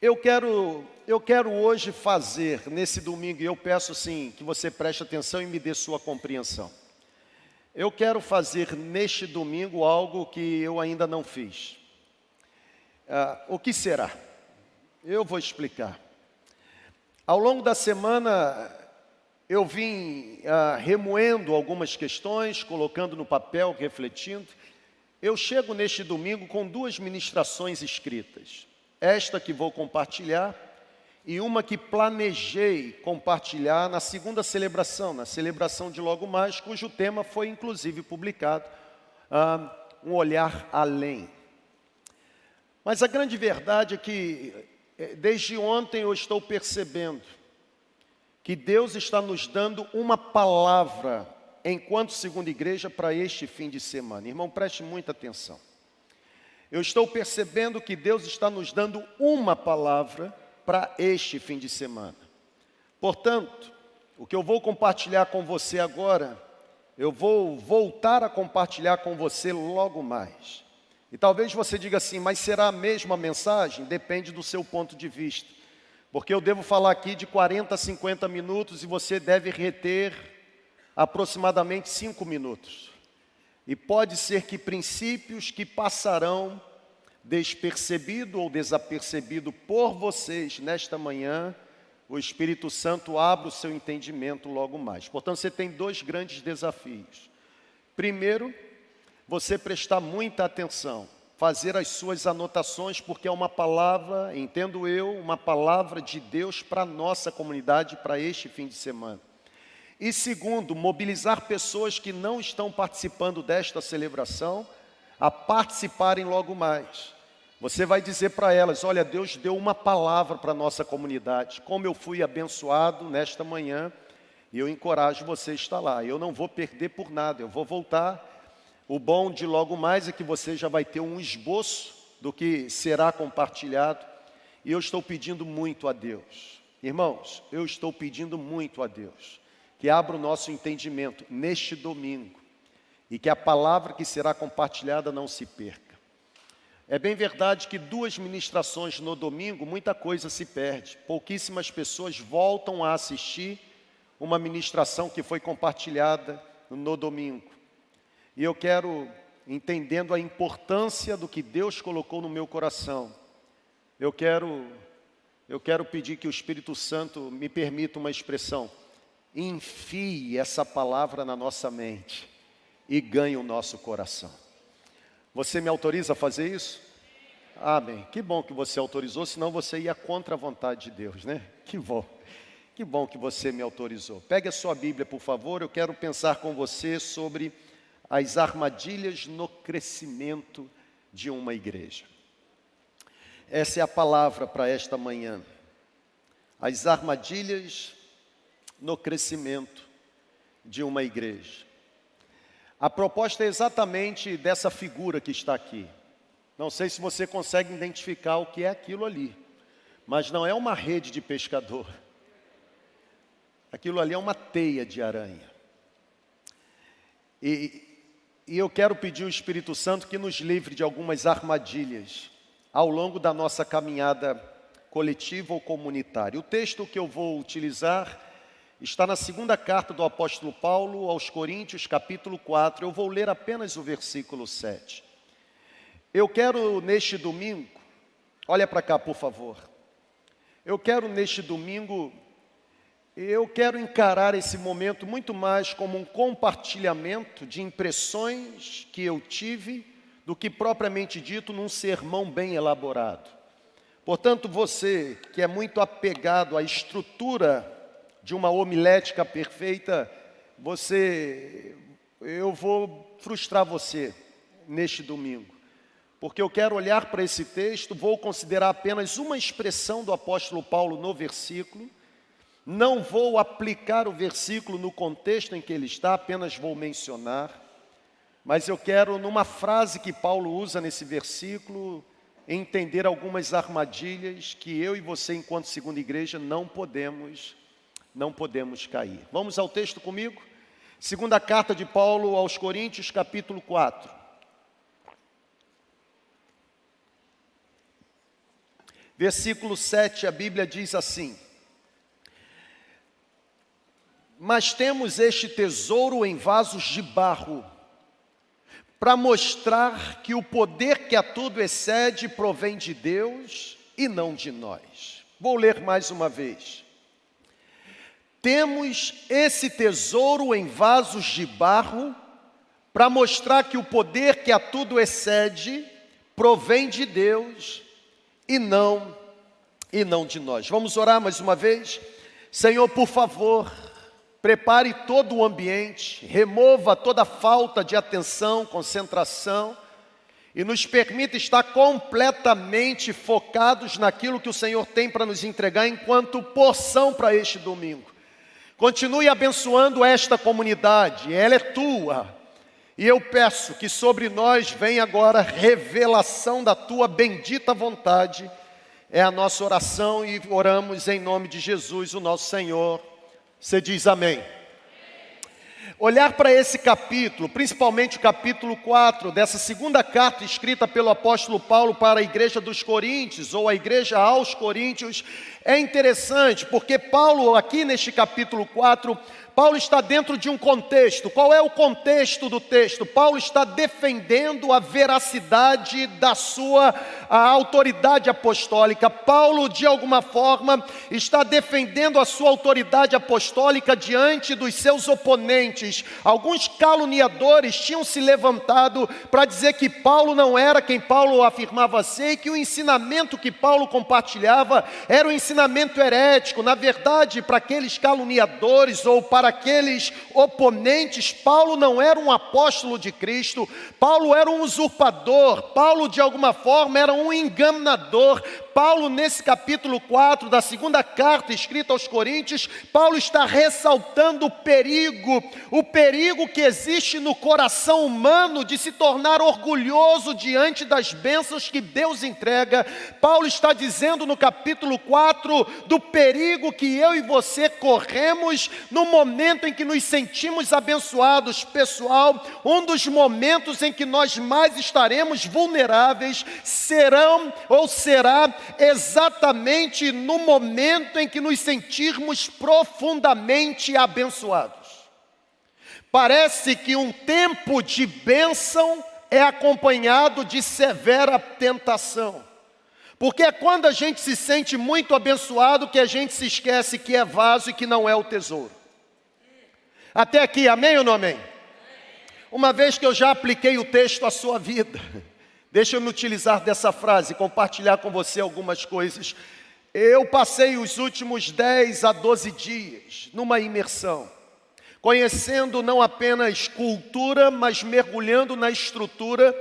Eu quero, eu quero hoje fazer nesse domingo, e eu peço sim que você preste atenção e me dê sua compreensão. Eu quero fazer neste domingo algo que eu ainda não fiz. Ah, o que será? Eu vou explicar. Ao longo da semana, eu vim ah, remoendo algumas questões, colocando no papel, refletindo. Eu chego neste domingo com duas ministrações escritas. Esta que vou compartilhar e uma que planejei compartilhar na segunda celebração, na celebração de logo mais, cujo tema foi inclusive publicado, ah, um olhar além. Mas a grande verdade é que desde ontem eu estou percebendo que Deus está nos dando uma palavra enquanto segunda igreja para este fim de semana. Irmão, preste muita atenção. Eu estou percebendo que Deus está nos dando uma palavra para este fim de semana. Portanto, o que eu vou compartilhar com você agora, eu vou voltar a compartilhar com você logo mais. E talvez você diga assim, mas será a mesma mensagem? Depende do seu ponto de vista. Porque eu devo falar aqui de 40 a 50 minutos e você deve reter aproximadamente 5 minutos. E pode ser que princípios que passarão despercebido ou desapercebido por vocês nesta manhã, o Espírito Santo abra o seu entendimento logo mais. Portanto, você tem dois grandes desafios. Primeiro, você prestar muita atenção fazer as suas anotações, porque é uma palavra, entendo eu, uma palavra de Deus para a nossa comunidade, para este fim de semana. E segundo, mobilizar pessoas que não estão participando desta celebração a participarem logo mais. Você vai dizer para elas: Olha, Deus deu uma palavra para a nossa comunidade. Como eu fui abençoado nesta manhã, e eu encorajo você a estar lá. Eu não vou perder por nada, eu vou voltar o bom de logo mais é que você já vai ter um esboço do que será compartilhado. E eu estou pedindo muito a Deus. Irmãos, eu estou pedindo muito a Deus que abra o nosso entendimento neste domingo e que a palavra que será compartilhada não se perca. É bem verdade que duas ministrações no domingo, muita coisa se perde. Pouquíssimas pessoas voltam a assistir uma ministração que foi compartilhada no domingo. E eu quero, entendendo a importância do que Deus colocou no meu coração, eu quero, eu quero pedir que o Espírito Santo me permita uma expressão. Enfie essa palavra na nossa mente e ganhe o nosso coração. Você me autoriza a fazer isso? Amém. Que bom que você autorizou, senão você ia contra a vontade de Deus, né? Que bom. Que bom que você me autorizou. Pegue a sua Bíblia, por favor. Eu quero pensar com você sobre as armadilhas no crescimento de uma igreja. Essa é a palavra para esta manhã. As armadilhas no crescimento de uma igreja. A proposta é exatamente dessa figura que está aqui. Não sei se você consegue identificar o que é aquilo ali, mas não é uma rede de pescador. Aquilo ali é uma teia de aranha. E, e eu quero pedir ao Espírito Santo que nos livre de algumas armadilhas ao longo da nossa caminhada coletiva ou comunitária. O texto que eu vou utilizar está na segunda carta do apóstolo Paulo aos Coríntios, capítulo 4. Eu vou ler apenas o versículo 7. Eu quero neste domingo, olha para cá, por favor. Eu quero neste domingo eu quero encarar esse momento muito mais como um compartilhamento de impressões que eu tive do que propriamente dito num sermão bem elaborado. Portanto, você que é muito apegado à estrutura de uma homilética perfeita, você eu vou frustrar você neste domingo. Porque eu quero olhar para esse texto, vou considerar apenas uma expressão do apóstolo Paulo no versículo não vou aplicar o versículo no contexto em que ele está, apenas vou mencionar, mas eu quero, numa frase que Paulo usa nesse versículo, entender algumas armadilhas que eu e você, enquanto segunda igreja, não podemos, não podemos cair. Vamos ao texto comigo? Segunda carta de Paulo aos Coríntios, capítulo 4. versículo 7, a Bíblia diz assim: Mas temos este tesouro em vasos de barro, para mostrar que o poder que a tudo excede provém de Deus e não de nós. Vou ler mais uma vez. Temos esse tesouro em vasos de barro, para mostrar que o poder que a tudo excede provém de Deus e não e não de nós. Vamos orar mais uma vez? Senhor, por favor, prepare todo o ambiente, remova toda falta de atenção, concentração e nos permita estar completamente focados naquilo que o Senhor tem para nos entregar enquanto porção para este domingo. Continue abençoando esta comunidade, ela é tua. E eu peço que sobre nós venha agora revelação da tua bendita vontade. É a nossa oração e oramos em nome de Jesus, o nosso Senhor. Você diz amém. Olhar para esse capítulo, principalmente o capítulo 4 dessa segunda carta escrita pelo apóstolo Paulo para a igreja dos Coríntios, ou a igreja aos Coríntios, é interessante, porque Paulo, aqui neste capítulo 4, Paulo está dentro de um contexto. Qual é o contexto do texto? Paulo está defendendo a veracidade da sua autoridade apostólica. Paulo, de alguma forma, está defendendo a sua autoridade apostólica diante dos seus oponentes. Alguns caluniadores tinham se levantado para dizer que Paulo não era quem Paulo afirmava ser e que o ensinamento que Paulo compartilhava era um ensinamento herético. Na verdade, para aqueles caluniadores ou para aqueles oponentes, Paulo não era um apóstolo de Cristo, Paulo era um usurpador, Paulo de alguma forma era um enganador, Paulo, nesse capítulo 4 da segunda carta escrita aos Coríntios, Paulo está ressaltando o perigo, o perigo que existe no coração humano de se tornar orgulhoso diante das bênçãos que Deus entrega. Paulo está dizendo no capítulo 4 do perigo que eu e você corremos no momento em que nos sentimos abençoados. Pessoal, um dos momentos em que nós mais estaremos vulneráveis serão ou será exatamente no momento em que nos sentirmos profundamente abençoados. Parece que um tempo de bênção é acompanhado de severa tentação. Porque é quando a gente se sente muito abençoado que a gente se esquece que é vaso e que não é o tesouro. Até aqui, amém ou não amém? Uma vez que eu já apliquei o texto à sua vida, Deixa eu me utilizar dessa frase, compartilhar com você algumas coisas. Eu passei os últimos 10 a 12 dias numa imersão, conhecendo não apenas cultura, mas mergulhando na estrutura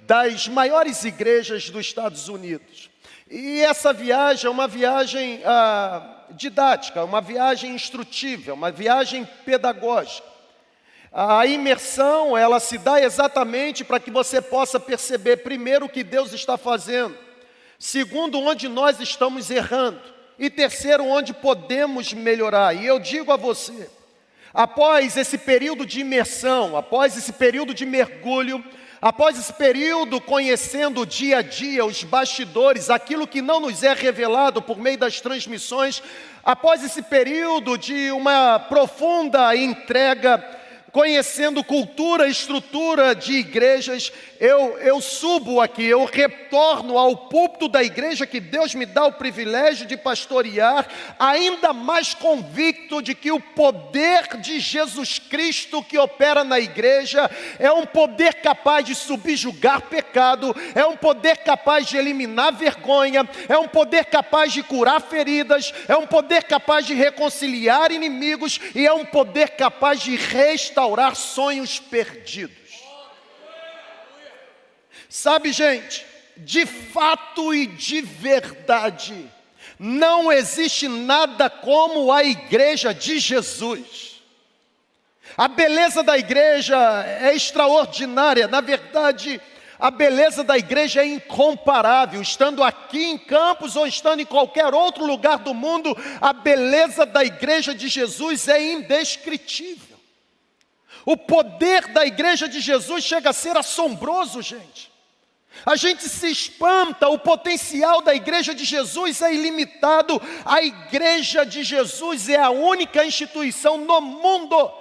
das maiores igrejas dos Estados Unidos. E essa viagem é uma viagem ah, didática, uma viagem instrutiva, uma viagem pedagógica. A imersão, ela se dá exatamente para que você possa perceber, primeiro, o que Deus está fazendo, segundo, onde nós estamos errando, e terceiro, onde podemos melhorar. E eu digo a você, após esse período de imersão, após esse período de mergulho, após esse período conhecendo o dia a dia, os bastidores, aquilo que não nos é revelado por meio das transmissões, após esse período de uma profunda entrega, conhecendo cultura, estrutura de igrejas, eu, eu subo aqui, eu retorno ao púlpito da igreja que Deus me dá o privilégio de pastorear, ainda mais convicto de que o poder de Jesus Cristo que opera na igreja é um poder capaz de subjugar pecado, é um poder capaz de eliminar vergonha, é um poder capaz de curar feridas, é um poder capaz de reconciliar inimigos e é um poder capaz de restaurar sonhos perdidos. Sabe, gente, de fato e de verdade, não existe nada como a igreja de Jesus. A beleza da igreja é extraordinária, na verdade, a beleza da igreja é incomparável. Estando aqui em Campos ou estando em qualquer outro lugar do mundo, a beleza da igreja de Jesus é indescritível. O poder da igreja de Jesus chega a ser assombroso, gente. A gente se espanta, o potencial da igreja de Jesus é ilimitado. A igreja de Jesus é a única instituição no mundo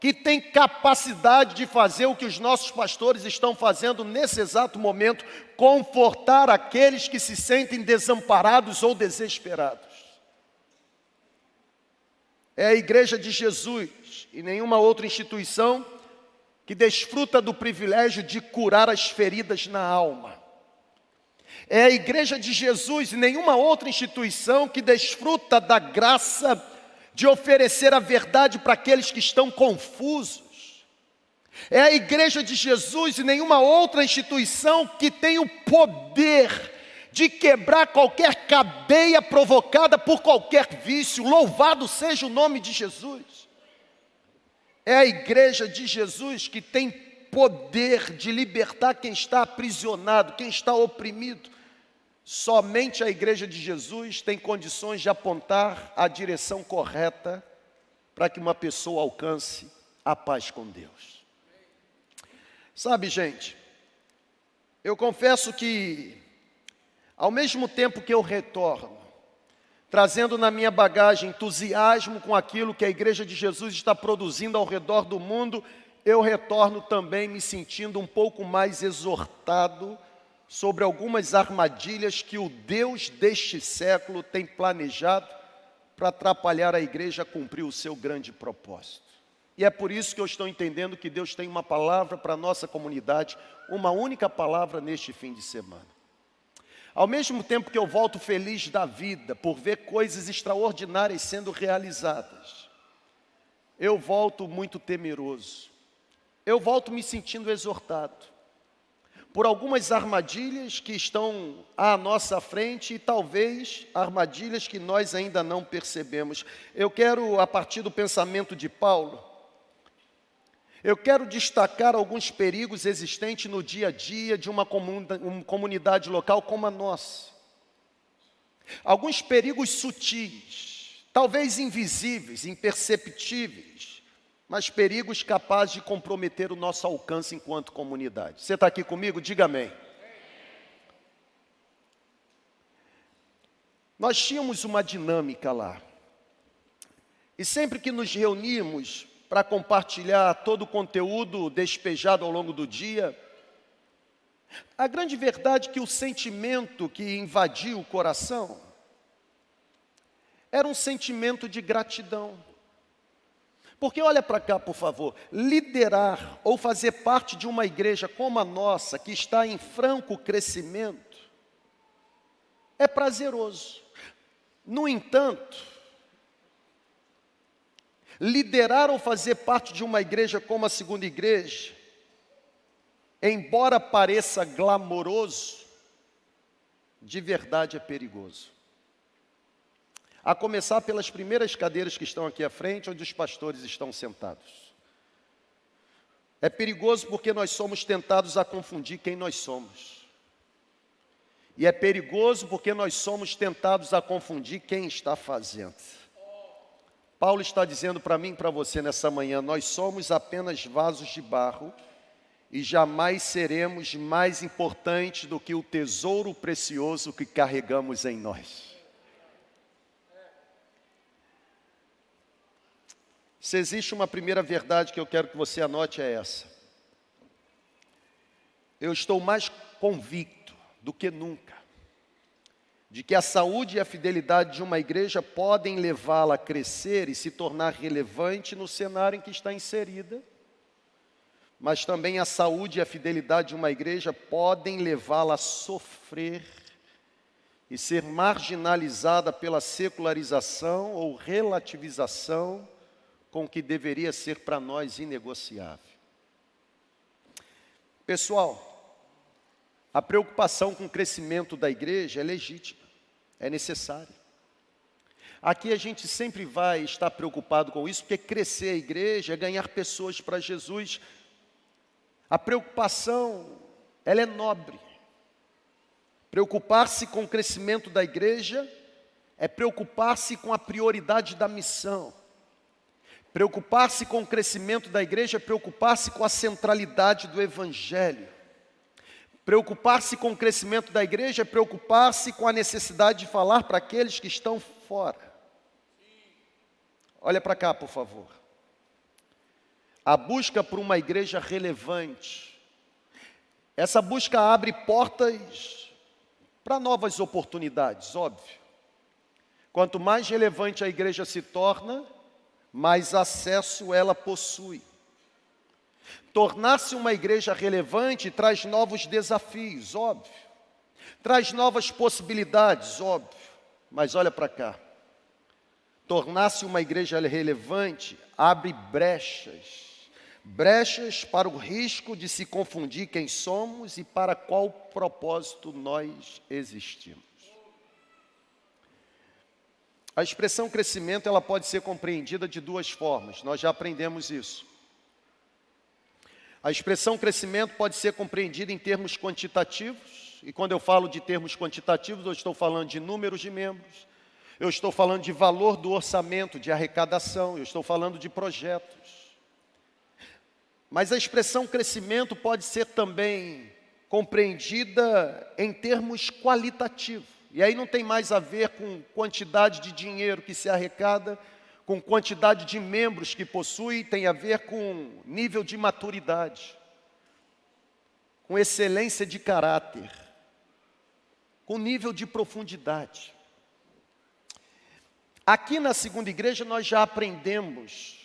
que tem capacidade de fazer o que os nossos pastores estão fazendo nesse exato momento confortar aqueles que se sentem desamparados ou desesperados. É a igreja de Jesus e nenhuma outra instituição que desfruta do privilégio de curar as feridas na alma. É a igreja de Jesus e nenhuma outra instituição que desfruta da graça de oferecer a verdade para aqueles que estão confusos. É a igreja de Jesus e nenhuma outra instituição que tem o poder de quebrar qualquer cadeia provocada por qualquer vício. Louvado seja o nome de Jesus. É a igreja de Jesus que tem poder de libertar quem está aprisionado, quem está oprimido. Somente a igreja de Jesus tem condições de apontar a direção correta para que uma pessoa alcance a paz com Deus. Sabe, gente, eu confesso que, ao mesmo tempo que eu retorno, trazendo na minha bagagem entusiasmo com aquilo que a Igreja de Jesus está produzindo ao redor do mundo, eu retorno também me sentindo um pouco mais exortado sobre algumas armadilhas que o Deus deste século tem planejado para atrapalhar a igreja a cumprir o seu grande propósito. E é por isso que eu estou entendendo que Deus tem uma palavra para a nossa comunidade, uma única palavra neste fim de semana. Ao mesmo tempo que eu volto feliz da vida por ver coisas extraordinárias sendo realizadas, eu volto muito temeroso. Eu volto me sentindo exortado por algumas armadilhas que estão à nossa frente e talvez armadilhas que nós ainda não percebemos. Eu quero, a partir do pensamento de Paulo, eu quero destacar alguns perigos existentes no dia a dia de uma comunidade local como a nossa. Alguns perigos sutis, talvez invisíveis, imperceptíveis, mas perigos capazes de comprometer o nosso alcance enquanto comunidade. Você está aqui comigo? Diga amém. Nós tínhamos uma dinâmica lá. E sempre que nos reuníamos, para compartilhar todo o conteúdo despejado ao longo do dia. A grande verdade é que o sentimento que invadiu o coração era um sentimento de gratidão. Porque olha para cá, por favor, liderar ou fazer parte de uma igreja como a nossa, que está em franco crescimento, é prazeroso. No entanto, Liderar ou fazer parte de uma igreja como a segunda igreja, embora pareça glamouroso, de verdade é perigoso. A começar pelas primeiras cadeiras que estão aqui à frente, onde os pastores estão sentados. É perigoso porque nós somos tentados a confundir quem nós somos. E é perigoso porque nós somos tentados a confundir quem está fazendo. Paulo está dizendo para mim e para você nessa manhã: nós somos apenas vasos de barro e jamais seremos mais importantes do que o tesouro precioso que carregamos em nós. Se existe uma primeira verdade que eu quero que você anote, é essa. Eu estou mais convicto do que nunca de que a saúde e a fidelidade de uma igreja podem levá-la a crescer e se tornar relevante no cenário em que está inserida, mas também a saúde e a fidelidade de uma igreja podem levá-la a sofrer e ser marginalizada pela secularização ou relativização com que deveria ser para nós inegociável. Pessoal, a preocupação com o crescimento da igreja é legítima, é necessária. Aqui a gente sempre vai estar preocupado com isso, porque crescer a igreja é ganhar pessoas para Jesus. A preocupação, ela é nobre. Preocupar-se com o crescimento da igreja é preocupar-se com a prioridade da missão. Preocupar-se com o crescimento da igreja é preocupar-se com a centralidade do evangelho. Preocupar-se com o crescimento da igreja é preocupar-se com a necessidade de falar para aqueles que estão fora. Olha para cá, por favor. A busca por uma igreja relevante. Essa busca abre portas para novas oportunidades, óbvio. Quanto mais relevante a igreja se torna, mais acesso ela possui. Tornar-se uma igreja relevante traz novos desafios, óbvio. Traz novas possibilidades, óbvio. Mas olha para cá. Tornar-se uma igreja relevante abre brechas brechas para o risco de se confundir quem somos e para qual propósito nós existimos. A expressão crescimento ela pode ser compreendida de duas formas. Nós já aprendemos isso. A expressão crescimento pode ser compreendida em termos quantitativos, e quando eu falo de termos quantitativos, eu estou falando de números de membros, eu estou falando de valor do orçamento, de arrecadação, eu estou falando de projetos. Mas a expressão crescimento pode ser também compreendida em termos qualitativos. E aí não tem mais a ver com quantidade de dinheiro que se arrecada, com quantidade de membros que possui, tem a ver com nível de maturidade, com excelência de caráter, com nível de profundidade. Aqui na segunda igreja nós já aprendemos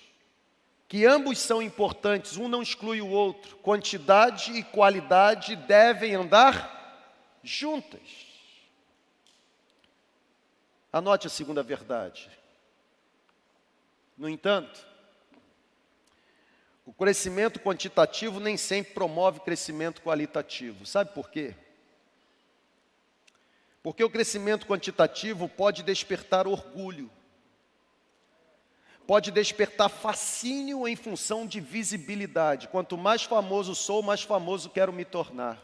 que ambos são importantes, um não exclui o outro. Quantidade e qualidade devem andar juntas. Anote a segunda verdade. No entanto, o crescimento quantitativo nem sempre promove crescimento qualitativo. Sabe por quê? Porque o crescimento quantitativo pode despertar orgulho pode despertar fascínio em função de visibilidade. Quanto mais famoso sou, mais famoso quero me tornar.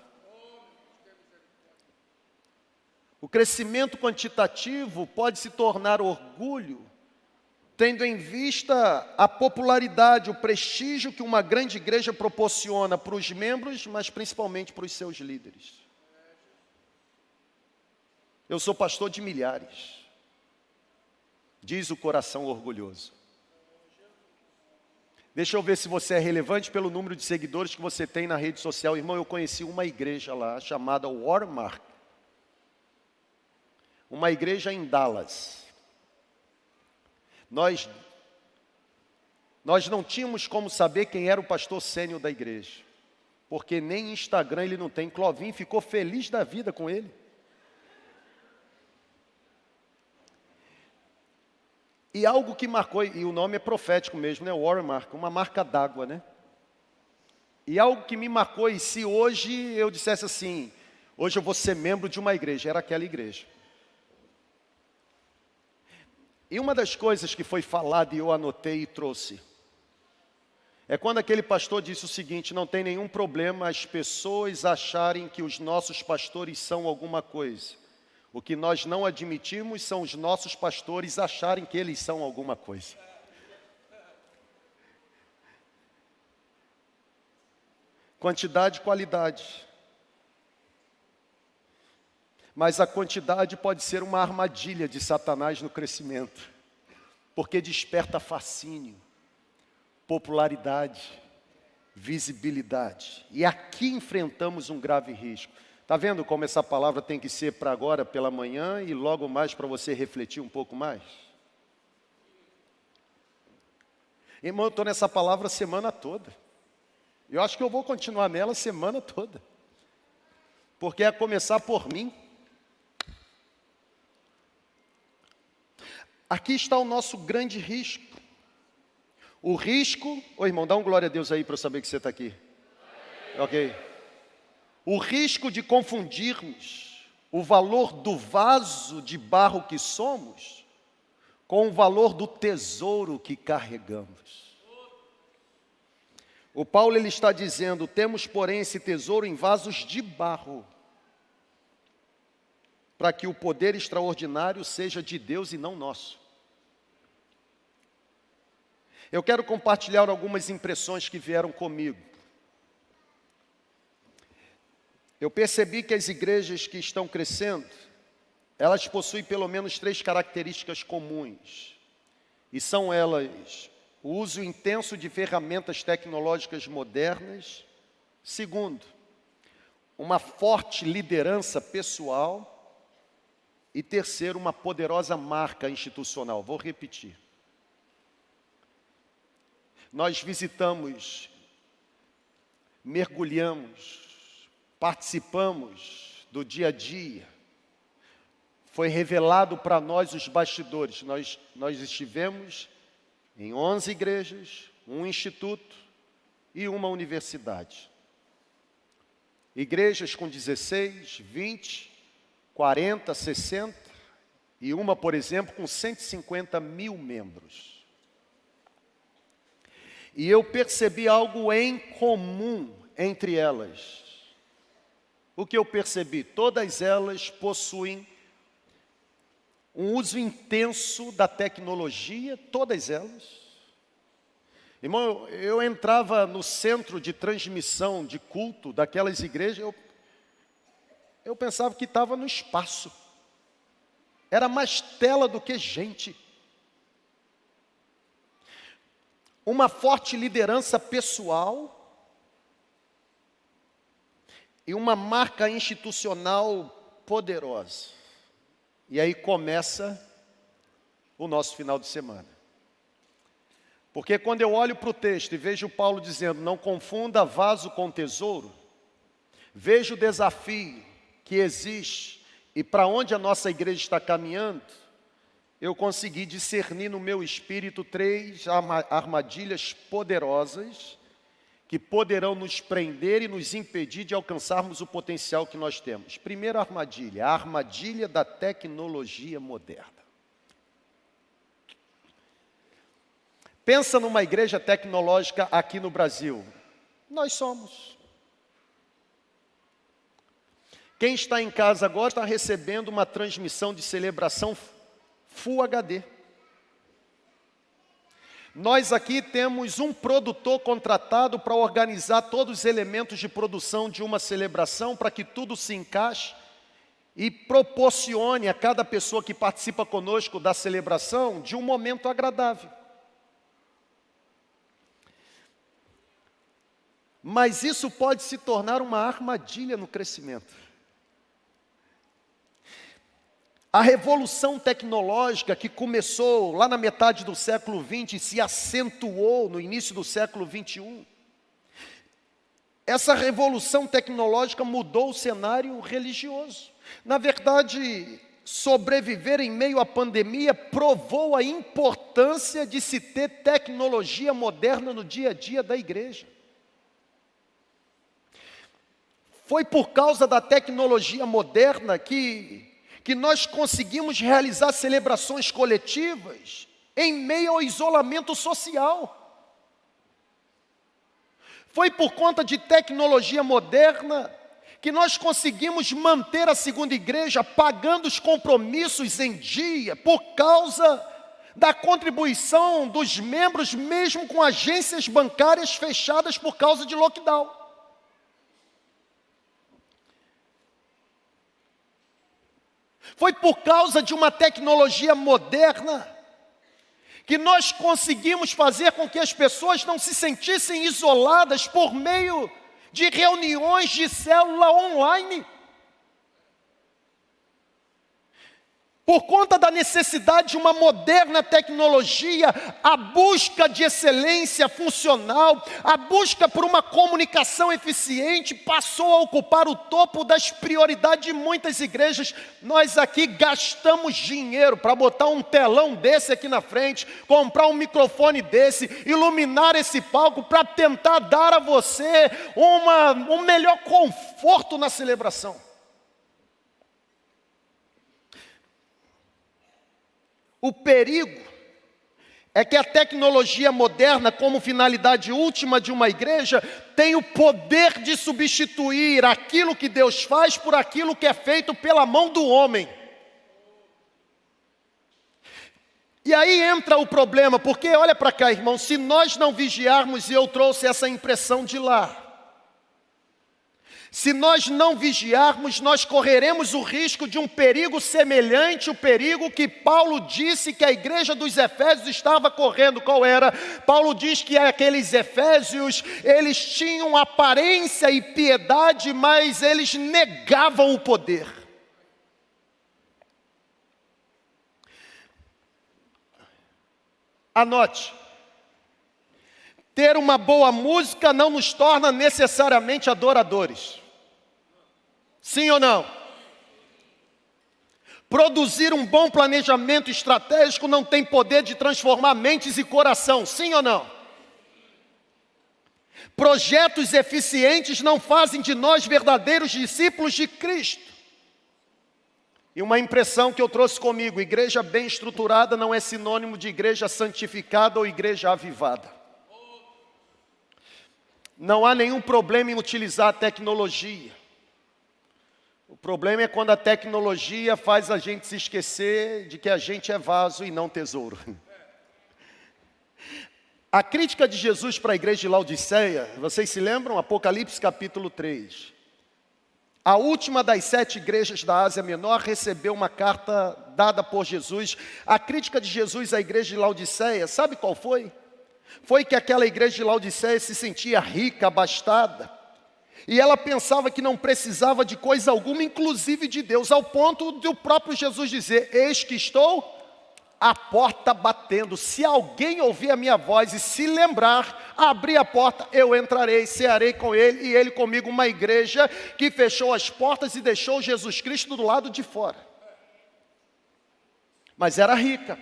O crescimento quantitativo pode se tornar orgulho, tendo em vista a popularidade, o prestígio que uma grande igreja proporciona para os membros, mas principalmente para os seus líderes. Eu sou pastor de milhares, diz o coração orgulhoso. Deixa eu ver se você é relevante pelo número de seguidores que você tem na rede social. Irmão, eu conheci uma igreja lá chamada Warmark. Uma igreja em Dallas. Nós nós não tínhamos como saber quem era o pastor sênior da igreja. Porque nem Instagram ele não tem. Clovin ficou feliz da vida com ele. E algo que marcou, e o nome é profético mesmo, né? Warren Mark, uma marca d'água, né? E algo que me marcou, e se hoje eu dissesse assim, hoje eu vou ser membro de uma igreja, era aquela igreja. E uma das coisas que foi falada e eu anotei e trouxe, é quando aquele pastor disse o seguinte: não tem nenhum problema as pessoas acharem que os nossos pastores são alguma coisa. O que nós não admitimos são os nossos pastores acharem que eles são alguma coisa. Quantidade e qualidade. Mas a quantidade pode ser uma armadilha de Satanás no crescimento, porque desperta fascínio, popularidade, visibilidade. E aqui enfrentamos um grave risco. Está vendo como essa palavra tem que ser para agora, pela manhã, e logo mais para você refletir um pouco mais? Irmão, eu estou nessa palavra semana toda. Eu acho que eu vou continuar nela semana toda. Porque é começar por mim. Aqui está o nosso grande risco. O risco. Ô irmão, dá um glória a Deus aí para eu saber que você está aqui. Ok o risco de confundirmos o valor do vaso de barro que somos com o valor do tesouro que carregamos. O Paulo ele está dizendo: temos, porém, esse tesouro em vasos de barro, para que o poder extraordinário seja de Deus e não nosso. Eu quero compartilhar algumas impressões que vieram comigo. eu percebi que as igrejas que estão crescendo, elas possuem pelo menos três características comuns. E são elas o uso intenso de ferramentas tecnológicas modernas. Segundo, uma forte liderança pessoal. E terceiro, uma poderosa marca institucional. Vou repetir. Nós visitamos, mergulhamos, participamos do dia a dia. Foi revelado para nós os bastidores. Nós, nós estivemos em 11 igrejas, um instituto e uma universidade. Igrejas com 16, 20, 40, 60 e uma, por exemplo, com 150 mil membros. E eu percebi algo em comum entre elas. O que eu percebi? Todas elas possuem um uso intenso da tecnologia, todas elas. Irmão, eu entrava no centro de transmissão de culto daquelas igrejas, eu, eu pensava que estava no espaço. Era mais tela do que gente. Uma forte liderança pessoal e uma marca institucional poderosa. E aí começa o nosso final de semana. Porque quando eu olho para o texto e vejo Paulo dizendo: não confunda vaso com tesouro, vejo o desafio que existe e para onde a nossa igreja está caminhando, eu consegui discernir no meu espírito três armadilhas poderosas que poderão nos prender e nos impedir de alcançarmos o potencial que nós temos. Primeira armadilha, a armadilha da tecnologia moderna. Pensa numa igreja tecnológica aqui no Brasil. Nós somos. Quem está em casa agora está recebendo uma transmissão de celebração Full HD. Nós aqui temos um produtor contratado para organizar todos os elementos de produção de uma celebração, para que tudo se encaixe e proporcione a cada pessoa que participa conosco da celebração de um momento agradável. Mas isso pode se tornar uma armadilha no crescimento. A revolução tecnológica que começou lá na metade do século XX e se acentuou no início do século XXI, essa revolução tecnológica mudou o cenário religioso. Na verdade, sobreviver em meio à pandemia provou a importância de se ter tecnologia moderna no dia a dia da igreja. Foi por causa da tecnologia moderna que que nós conseguimos realizar celebrações coletivas em meio ao isolamento social. Foi por conta de tecnologia moderna que nós conseguimos manter a segunda igreja pagando os compromissos em dia por causa da contribuição dos membros, mesmo com agências bancárias fechadas por causa de lockdown. Foi por causa de uma tecnologia moderna que nós conseguimos fazer com que as pessoas não se sentissem isoladas por meio de reuniões de célula online. Por conta da necessidade de uma moderna tecnologia, a busca de excelência funcional, a busca por uma comunicação eficiente passou a ocupar o topo das prioridades de muitas igrejas. Nós aqui gastamos dinheiro para botar um telão desse aqui na frente, comprar um microfone desse, iluminar esse palco para tentar dar a você uma, um melhor conforto na celebração. O perigo é que a tecnologia moderna, como finalidade última de uma igreja, tem o poder de substituir aquilo que Deus faz por aquilo que é feito pela mão do homem. E aí entra o problema, porque olha para cá, irmão, se nós não vigiarmos, e eu trouxe essa impressão de lá, Se nós não vigiarmos, nós correremos o risco de um perigo semelhante ao perigo que Paulo disse que a igreja dos Efésios estava correndo. Qual era? Paulo diz que aqueles Efésios, eles tinham aparência e piedade, mas eles negavam o poder. Anote. Ter uma boa música não nos torna necessariamente adoradores. Sim ou não? Produzir um bom planejamento estratégico não tem poder de transformar mentes e coração. Sim ou não? Projetos eficientes não fazem de nós verdadeiros discípulos de Cristo. E uma impressão que eu trouxe comigo: igreja bem estruturada não é sinônimo de igreja santificada ou igreja avivada. Não há nenhum problema em utilizar a tecnologia. O problema é quando a tecnologia faz a gente se esquecer de que a gente é vaso e não tesouro. A crítica de Jesus para a igreja de Laodiceia, vocês se lembram? Apocalipse capítulo 3. A última das sete igrejas da Ásia Menor recebeu uma carta dada por Jesus. A crítica de Jesus à igreja de Laodiceia, sabe qual foi? Foi que aquela igreja de Laodiceia se sentia rica, abastada, e ela pensava que não precisava de coisa alguma, inclusive de Deus, ao ponto de o próprio Jesus dizer: Eis que estou à porta batendo. Se alguém ouvir a minha voz e se lembrar, abrir a porta, eu entrarei, cearei com ele e ele comigo. Uma igreja que fechou as portas e deixou Jesus Cristo do lado de fora. Mas era rica,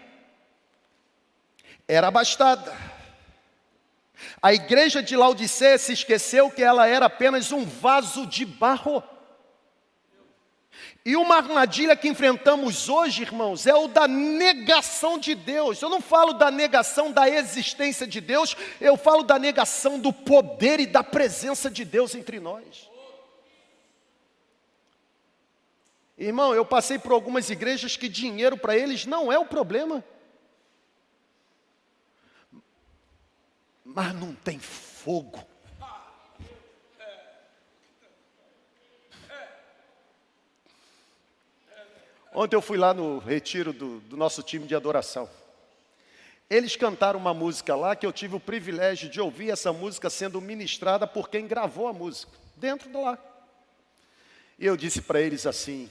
era abastada a igreja de Laodiceia se esqueceu que ela era apenas um vaso de barro. E uma armadilha que enfrentamos hoje, irmãos, é o da negação de Deus. Eu não falo da negação da existência de Deus, eu falo da negação do poder e da presença de Deus entre nós. Irmão, eu passei por algumas igrejas que dinheiro para eles não é o problema. Mas não tem fogo. Ontem eu fui lá no retiro do, do, nosso time de adoração. Eles cantaram uma música lá que eu tive o privilégio de ouvir essa música sendo ministrada por quem gravou a música, dentro de lá. E eu disse para eles assim: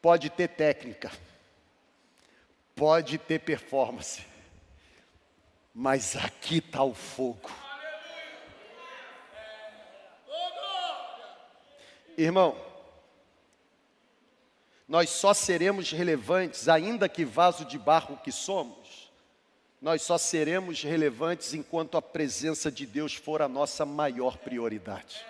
pode ter técnica, pode ter performance, mas aqui está o fogo. Irmão, nós só seremos relevantes, ainda que vaso de barro que somos, nós só seremos relevantes enquanto a presença de Deus for a nossa maior prioridade.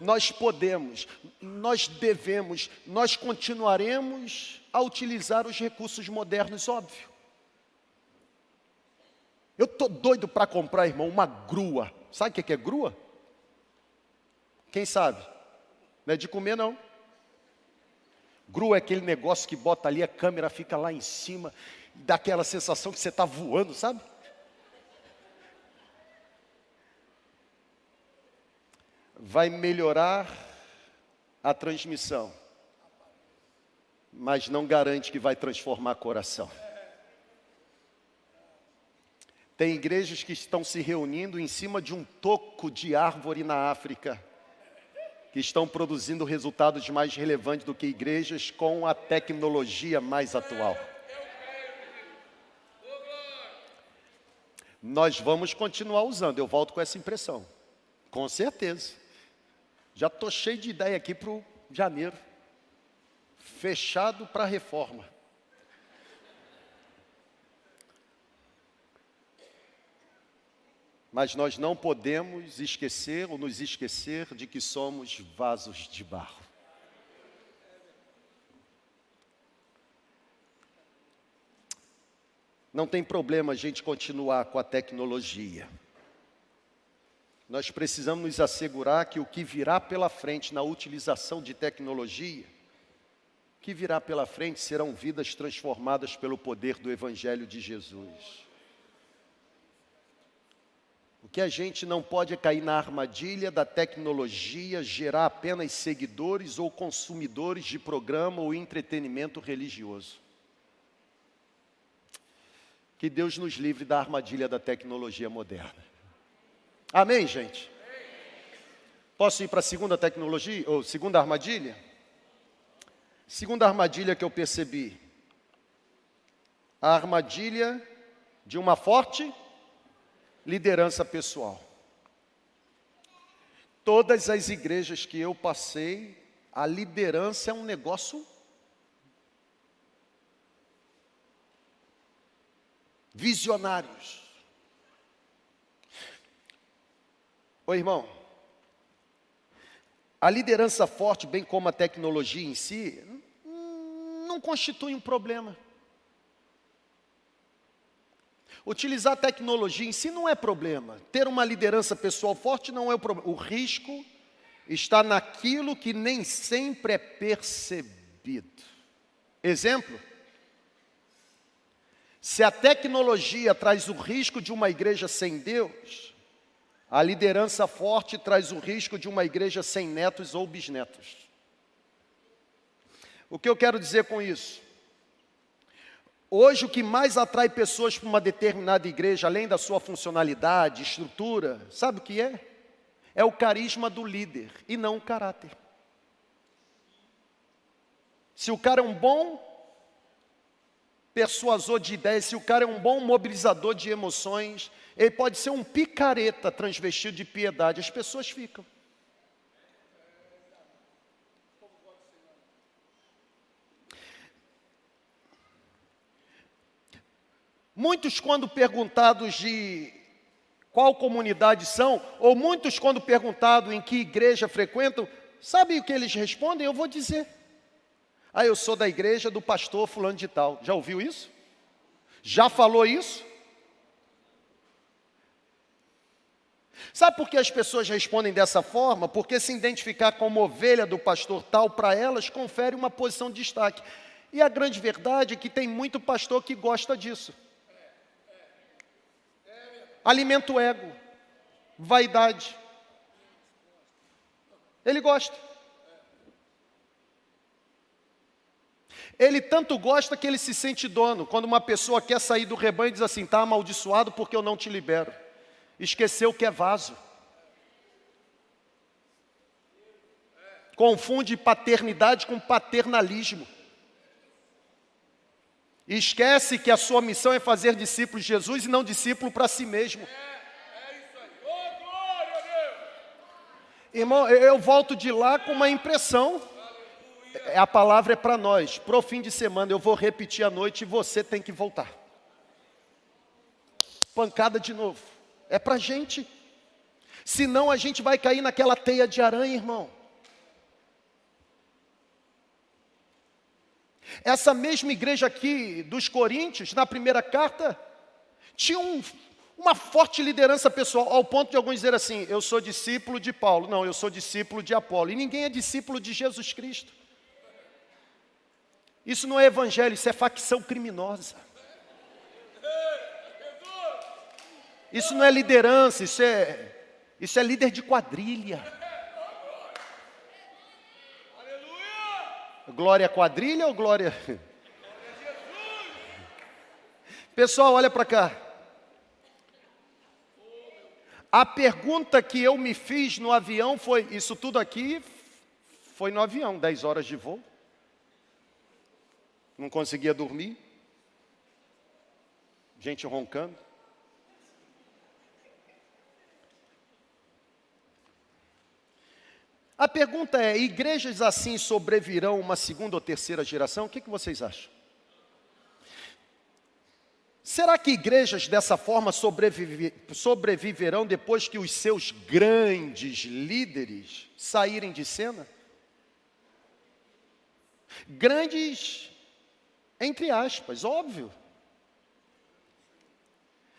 Nós podemos, nós devemos, nós continuaremos a utilizar os recursos modernos, óbvio. Eu estou doido para comprar, irmão, uma grua. Sabe o que é grua? Quem sabe? Não é de comer, não. Grua é aquele negócio que bota ali, a câmera fica lá em cima, dá aquela sensação que você está voando, sabe? Vai melhorar a transmissão mas não garante que vai transformar coração. Tem igrejas que estão se reunindo em cima de um toco de árvore na África, que estão produzindo resultados mais relevantes do que igrejas com a tecnologia mais atual. Nós vamos continuar usando, eu volto com essa impressão, com certeza. Já estou cheio de ideia aqui para o janeiro fechado para reforma. Mas nós não podemos esquecer ou nos esquecer de que somos vasos de barro. Não tem problema a gente continuar com a tecnologia. Nós precisamos nos assegurar que o que virá pela frente na utilização de tecnologia que virá pela frente serão vidas transformadas pelo poder do Evangelho de Jesus. O que a gente não pode é cair na armadilha da tecnologia gerar apenas seguidores ou consumidores de programa ou entretenimento religioso. Que Deus nos livre da armadilha da tecnologia moderna. Amém, gente? Posso ir para a segunda tecnologia, ou segunda armadilha? Segunda armadilha que eu percebi. A armadilha de uma forte liderança pessoal. Todas as igrejas que eu passei, a liderança é um negócio visionários. Ô irmão, a liderança forte, bem como a tecnologia em si, não constitui um problema. Utilizar tecnologia em si não é problema. Ter uma liderança pessoal forte não é o problema. O risco está naquilo que nem sempre é percebido. Exemplo: se a tecnologia traz o risco de uma igreja sem Deus, a liderança forte traz o risco de uma igreja sem netos ou bisnetos. O que eu quero dizer com isso? Hoje, o que mais atrai pessoas para uma determinada igreja, além da sua funcionalidade, estrutura, sabe o que é? É o carisma do líder e não o caráter. Se o cara é um bom persuasor de ideias, se o cara é um bom mobilizador de emoções, ele pode ser um picareta transvestido de piedade, as pessoas ficam. Muitos, quando perguntados de qual comunidade são, ou muitos, quando perguntado em que igreja frequentam, sabe o que eles respondem? Eu vou dizer. Ah, eu sou da igreja do pastor fulano de tal. Já ouviu isso? Já falou isso? Sabe por que as pessoas respondem dessa forma? Porque se identificar como ovelha do pastor tal, para elas, confere uma posição de destaque. E a grande verdade é que tem muito pastor que gosta disso alimenta o ego, vaidade. Ele gosta. Ele tanto gosta que ele se sente dono. Quando uma pessoa quer sair do rebanho, diz assim: está amaldiçoado porque eu não te libero. Esqueceu que é vaso. Confunde paternidade com paternalismo. E esquece que a sua missão é fazer discípulos de Jesus e não discípulo para si mesmo. Irmão, eu volto de lá com uma impressão. É, a palavra é para nós. Pro fim de semana eu vou repetir a noite e você tem que voltar. Pancada de novo. É para gente. Senão a gente vai cair naquela teia de aranha, irmão. Essa mesma igreja aqui dos Coríntios, na primeira carta, tinha um, uma forte liderança pessoal, ao ponto de alguns dizer assim: eu sou discípulo de Paulo, não, eu sou discípulo de Apolo, e ninguém é discípulo de Jesus Cristo. Isso não é evangelho, isso é facção criminosa. Isso não é liderança, isso é, isso é líder de quadrilha. Glória quadrilha ou glória. Pessoal, olha para cá. A pergunta que eu me fiz no avião foi: isso tudo aqui foi no avião, 10 horas de voo. Não conseguia dormir. Gente roncando. A pergunta é: igrejas assim sobrevirão uma segunda ou terceira geração? O que, que vocês acham? Será que igrejas dessa forma sobrevive, sobreviverão depois que os seus grandes líderes saírem de cena? Grandes, entre aspas, óbvio.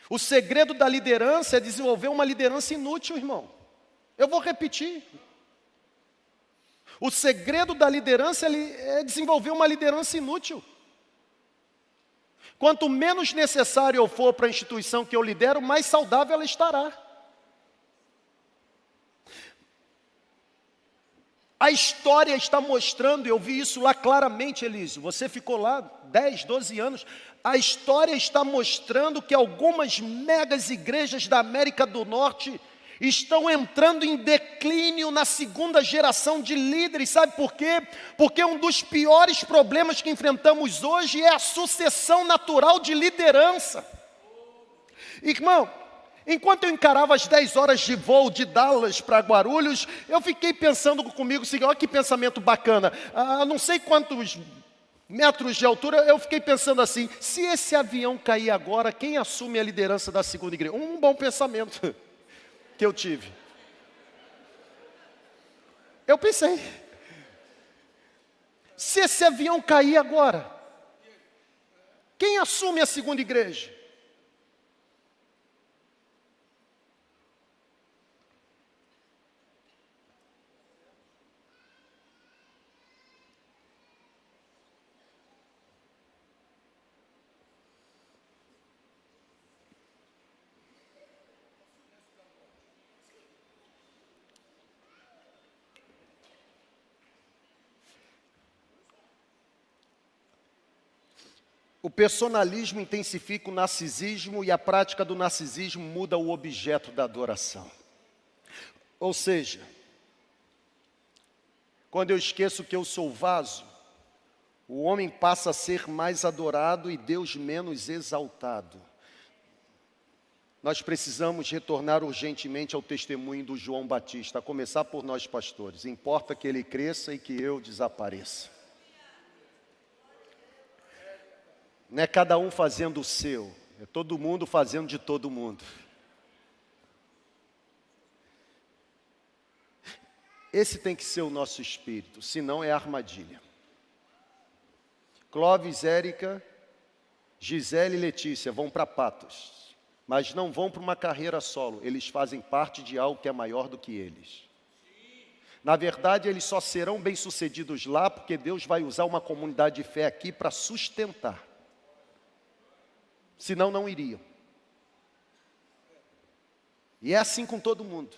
O segredo da liderança é desenvolver uma liderança inútil, irmão. Eu vou repetir. O segredo da liderança é desenvolver uma liderança inútil. Quanto menos necessário eu for para a instituição que eu lidero, mais saudável ela estará. A história está mostrando, eu vi isso lá claramente, Elísio. Você ficou lá 10, 12 anos. A história está mostrando que algumas megas igrejas da América do Norte estão entrando em declínio na segunda geração de líderes. Sabe por quê? Porque um dos piores problemas que enfrentamos hoje é a sucessão natural de liderança. Irmão, Enquanto eu encarava as 10 horas de voo de Dallas para Guarulhos, eu fiquei pensando comigo, assim, olha que pensamento bacana. A não sei quantos metros de altura, eu fiquei pensando assim: se esse avião cair agora, quem assume a liderança da segunda igreja? Um bom pensamento que eu tive. Eu pensei: se esse avião cair agora, quem assume a segunda igreja? O personalismo intensifica o narcisismo e a prática do narcisismo muda o objeto da adoração. Ou seja, quando eu esqueço que eu sou vaso, o homem passa a ser mais adorado e Deus menos exaltado. Nós precisamos retornar urgentemente ao testemunho do João Batista, a começar por nós pastores. Importa que ele cresça e que eu desapareça. Não é cada um fazendo o seu, é todo mundo fazendo de todo mundo. Esse tem que ser o nosso espírito, senão é armadilha. Clóvis, Érica, Gisele e Letícia vão para Patos, mas não vão para uma carreira solo, eles fazem parte de algo que é maior do que eles. Na verdade, eles só serão bem-sucedidos lá porque Deus vai usar uma comunidade de fé aqui para sustentar senão não iriam. E é assim com todo mundo.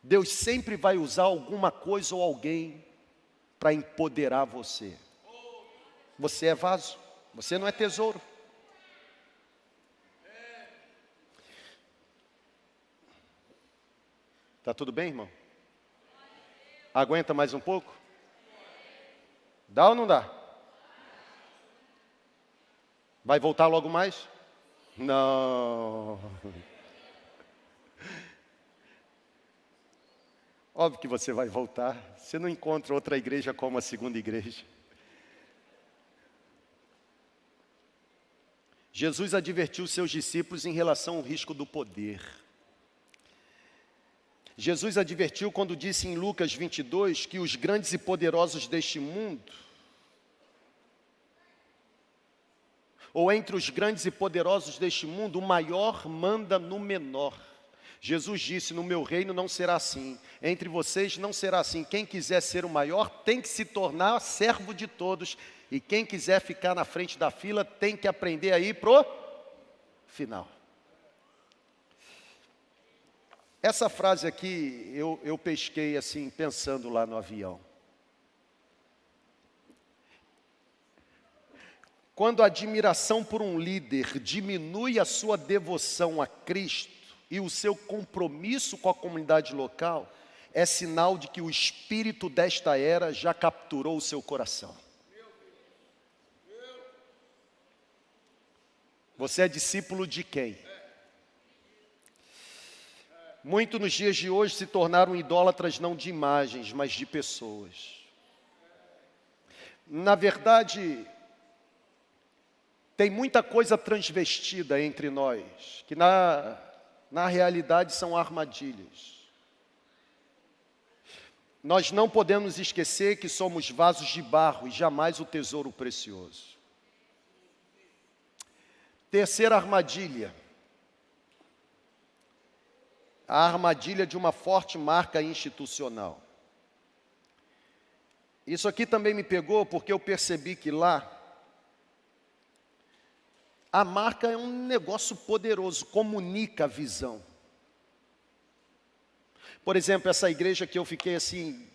Deus sempre vai usar alguma coisa ou alguém para empoderar você. Você é vaso, você não é tesouro. Tá tudo bem, irmão? Aguenta mais um pouco? Dá ou não dá? Vai voltar logo mais? Não. Óbvio que você vai voltar. Você não encontra outra igreja como a segunda igreja. Jesus advertiu seus discípulos em relação ao risco do poder. Jesus advertiu quando disse em Lucas 22 que os grandes e poderosos deste mundo ou entre os grandes e poderosos deste mundo, o maior manda no menor. Jesus disse: No meu reino não será assim, entre vocês não será assim. Quem quiser ser o maior tem que se tornar servo de todos, e quem quiser ficar na frente da fila tem que aprender a ir pro final. Essa frase aqui eu, eu pesquei assim, pensando lá no avião. Quando a admiração por um líder diminui a sua devoção a Cristo e o seu compromisso com a comunidade local, é sinal de que o espírito desta era já capturou o seu coração. Você é discípulo de quem? Muito nos dias de hoje se tornaram idólatras não de imagens, mas de pessoas. Na verdade, tem muita coisa transvestida entre nós, que na, na realidade são armadilhas. Nós não podemos esquecer que somos vasos de barro e jamais o tesouro precioso. Terceira armadilha. A armadilha de uma forte marca institucional. Isso aqui também me pegou porque eu percebi que lá a marca é um negócio poderoso, comunica a visão. Por exemplo, essa igreja que eu fiquei assim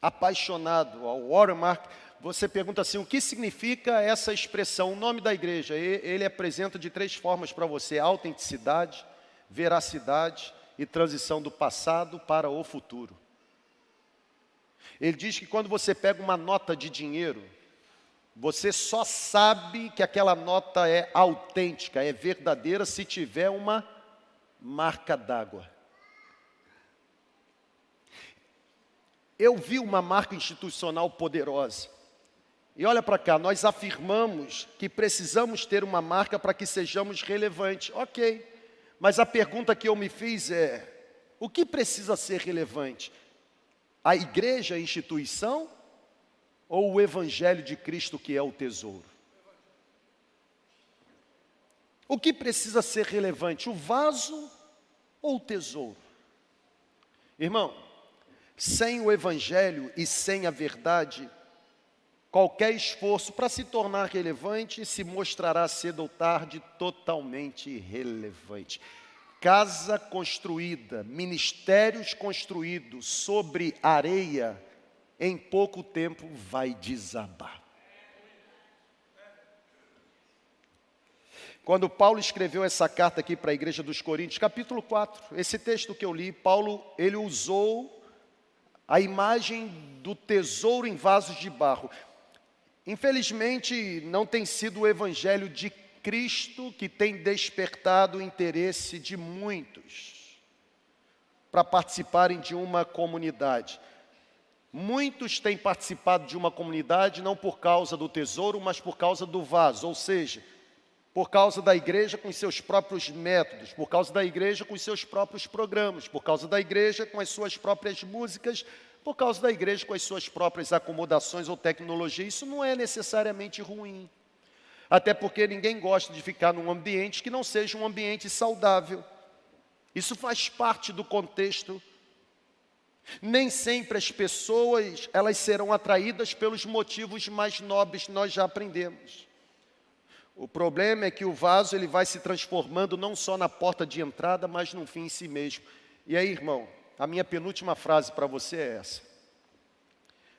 apaixonado, ao Watermark, você pergunta assim, o que significa essa expressão, o nome da igreja? Ele apresenta de três formas para você: autenticidade, veracidade e transição do passado para o futuro. Ele diz que quando você pega uma nota de dinheiro, você só sabe que aquela nota é autêntica, é verdadeira, se tiver uma marca d'água. Eu vi uma marca institucional poderosa. E olha para cá, nós afirmamos que precisamos ter uma marca para que sejamos relevantes. Ok, mas a pergunta que eu me fiz é: o que precisa ser relevante? A igreja, a instituição, ou o evangelho de Cristo que é o tesouro? O que precisa ser relevante, o vaso ou o tesouro? Irmão, sem o evangelho e sem a verdade, Qualquer esforço para se tornar relevante se mostrará cedo ou tarde totalmente irrelevante. Casa construída, ministérios construídos sobre areia, em pouco tempo vai desabar. Quando Paulo escreveu essa carta aqui para a igreja dos Coríntios, capítulo 4, esse texto que eu li, Paulo, ele usou a imagem do tesouro em vasos de barro. Infelizmente, não tem sido o Evangelho de Cristo que tem despertado o interesse de muitos para participarem de uma comunidade. Muitos têm participado de uma comunidade não por causa do tesouro, mas por causa do vaso, ou seja, por causa da igreja com seus próprios métodos, por causa da igreja com seus próprios programas, por causa da igreja com as suas próprias músicas, por causa da igreja com as suas próprias acomodações ou tecnologia. Isso não é necessariamente ruim. Até porque ninguém gosta de ficar num ambiente que não seja um ambiente saudável. Isso faz parte do contexto. Nem sempre as pessoas, elas serão atraídas pelos motivos mais nobres, nós já aprendemos. O problema é que o vaso ele vai se transformando não só na porta de entrada, mas no fim em si mesmo. E aí, irmão, a minha penúltima frase para você é essa.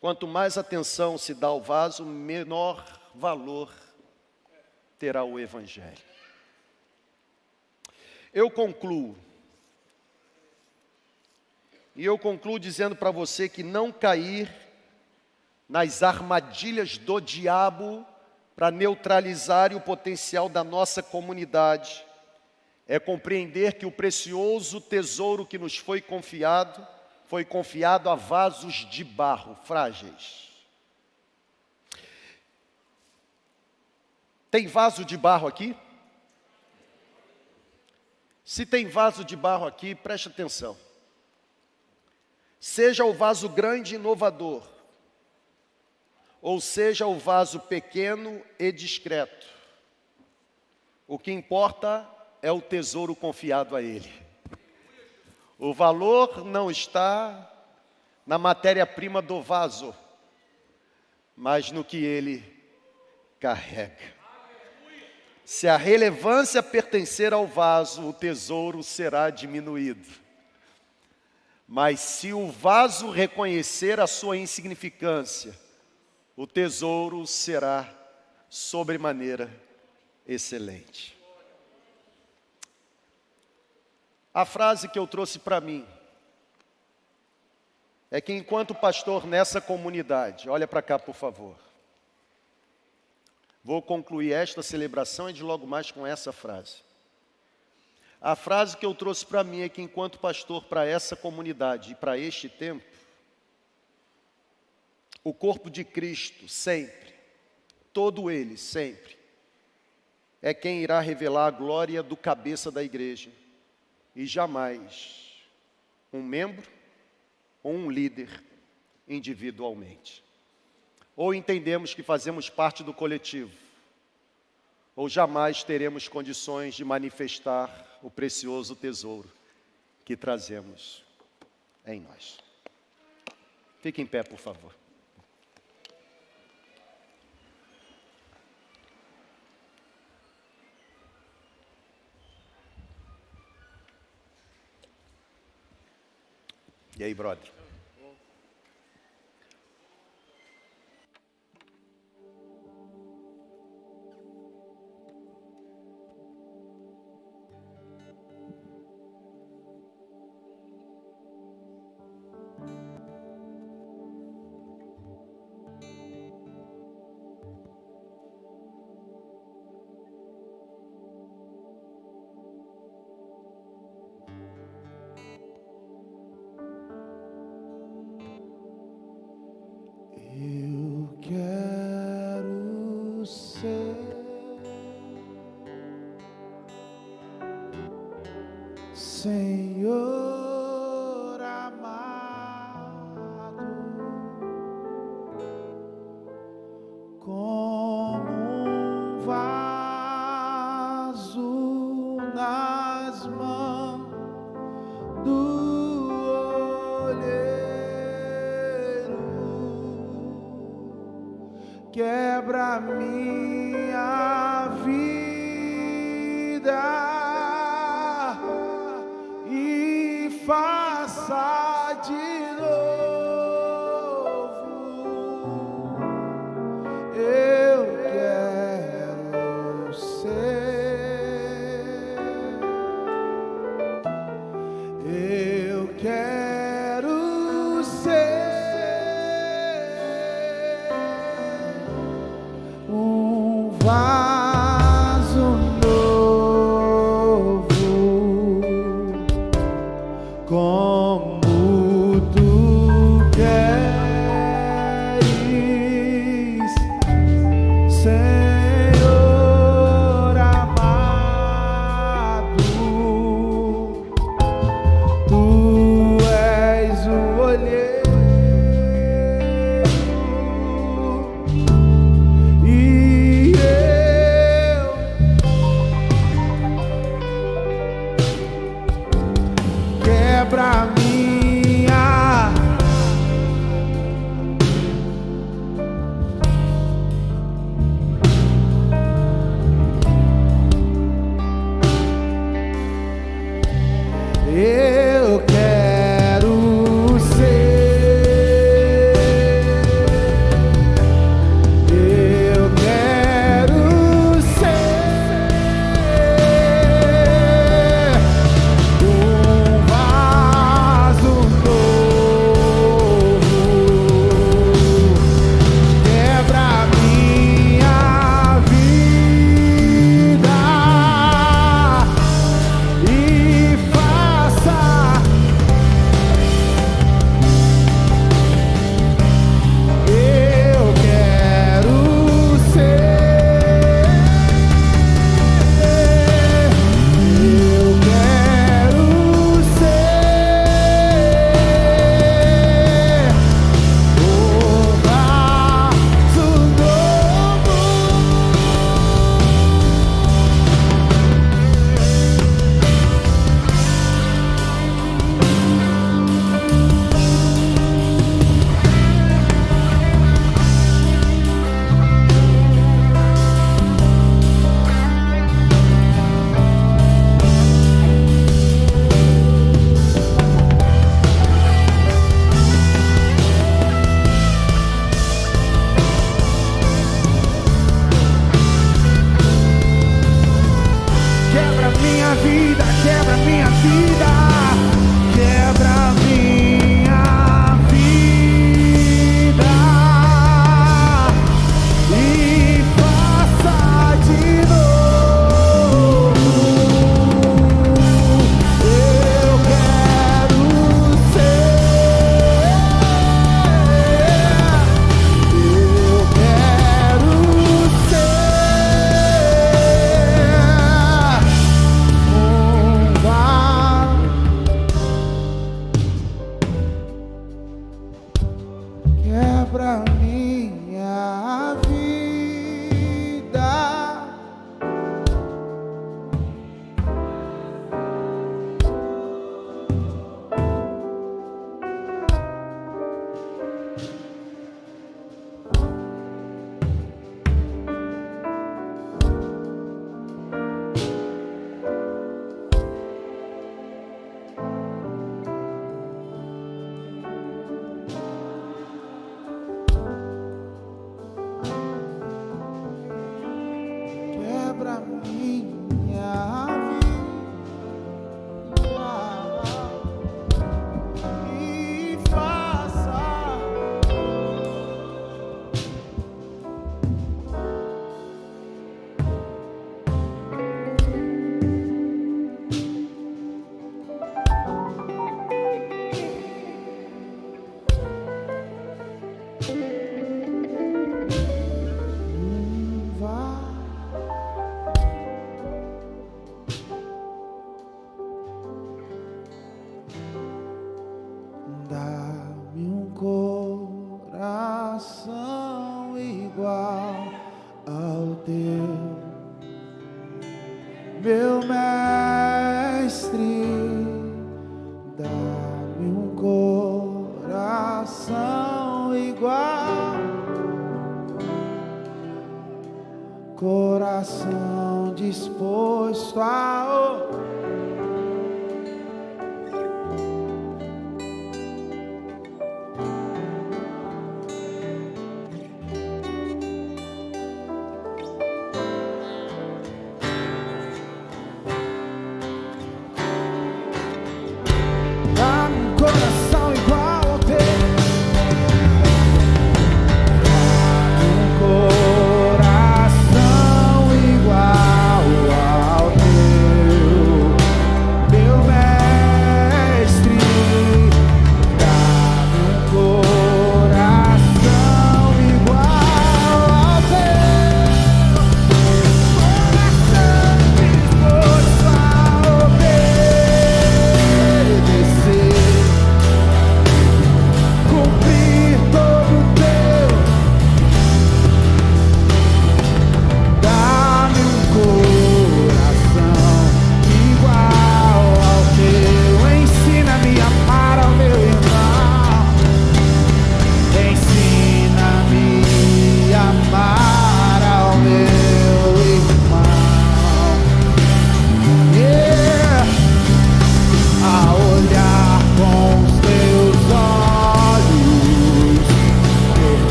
Quanto mais atenção se dá ao vaso, menor valor terá o Evangelho. Eu concluo. E eu concluo dizendo para você que não cair nas armadilhas do diabo para neutralizar o potencial da nossa comunidade é compreender que o precioso tesouro que nos foi confiado foi confiado a vasos de barro frágeis. Tem vaso de barro aqui? Se tem vaso de barro aqui, preste atenção. Seja o vaso grande e inovador, ou seja o vaso pequeno e discreto. O que importa é o tesouro confiado a Ele. O valor não está na matéria-prima do vaso, mas no que ele carrega. Se a relevância pertencer ao vaso, o tesouro será diminuído. Mas se o vaso reconhecer a sua insignificância, o tesouro será sobremaneira excelente. A frase que eu trouxe para mim é que, enquanto pastor nessa comunidade, olha para cá, por favor. Vou concluir esta celebração e de logo mais com essa frase. A frase que eu trouxe para mim é que, enquanto pastor para essa comunidade e para este tempo, o corpo de Cristo sempre, todo ele sempre, é quem irá revelar a glória do cabeça da igreja e jamais um membro ou um líder individualmente. Ou entendemos que fazemos parte do coletivo, ou jamais teremos condições de manifestar o precioso tesouro que trazemos em nós. Fique em pé, por favor. E aí, brother?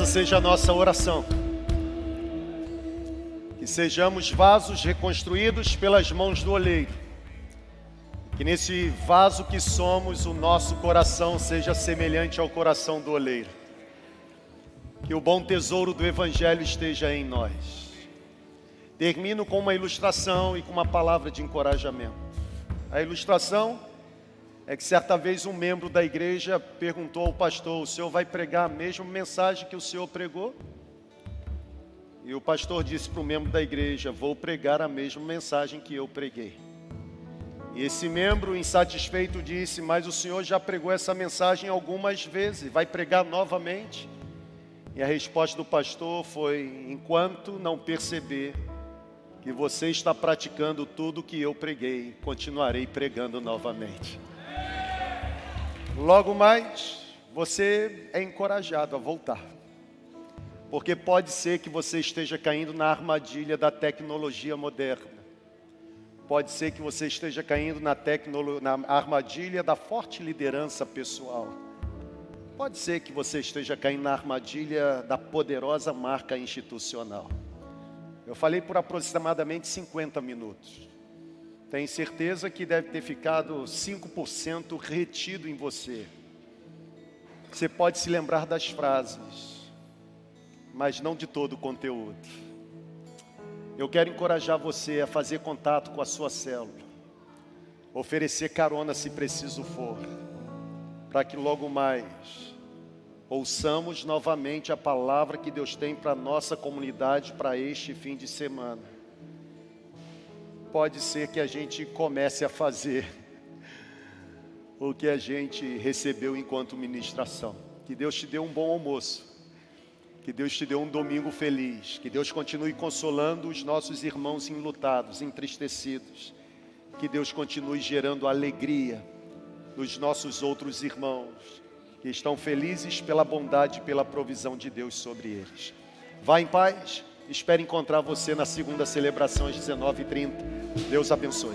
Essa seja a nossa oração. Que sejamos vasos reconstruídos pelas mãos do oleiro. Que nesse vaso que somos, o nosso coração seja semelhante ao coração do oleiro. Que o bom tesouro do Evangelho esteja em nós. Termino com uma ilustração e com uma palavra de encorajamento. A ilustração é que certa vez um membro da igreja perguntou ao pastor: O senhor vai pregar a mesma mensagem que o senhor pregou? E o pastor disse para o membro da igreja: Vou pregar a mesma mensagem que eu preguei. E esse membro insatisfeito disse: Mas o senhor já pregou essa mensagem algumas vezes, vai pregar novamente? E a resposta do pastor foi: Enquanto não perceber que você está praticando tudo o que eu preguei, continuarei pregando novamente. Logo mais, você é encorajado a voltar. Porque pode ser que você esteja caindo na armadilha da tecnologia moderna. Pode ser que você esteja caindo na, na armadilha da forte liderança pessoal. Pode ser que você esteja caindo na armadilha da poderosa marca institucional. Eu falei por aproximadamente 50 minutos. Tenho certeza que deve ter ficado 5% retido em você. Você pode se lembrar das frases, mas não de todo o conteúdo. Eu quero encorajar você a fazer contato com a sua célula, oferecer carona se preciso for, para que logo mais ouçamos novamente a palavra que Deus tem para nossa comunidade para este fim de semana. Pode ser que a gente comece a fazer o que a gente recebeu enquanto ministração. Que Deus te dê um bom almoço. Que Deus te dê um domingo feliz. Que Deus continue consolando os nossos irmãos enlutados, entristecidos. Que Deus continue gerando alegria nos nossos outros irmãos que estão felizes pela bondade e pela provisão de Deus sobre eles. Vá em paz. Espero encontrar você na segunda celebração às 19h30. Deus abençoe.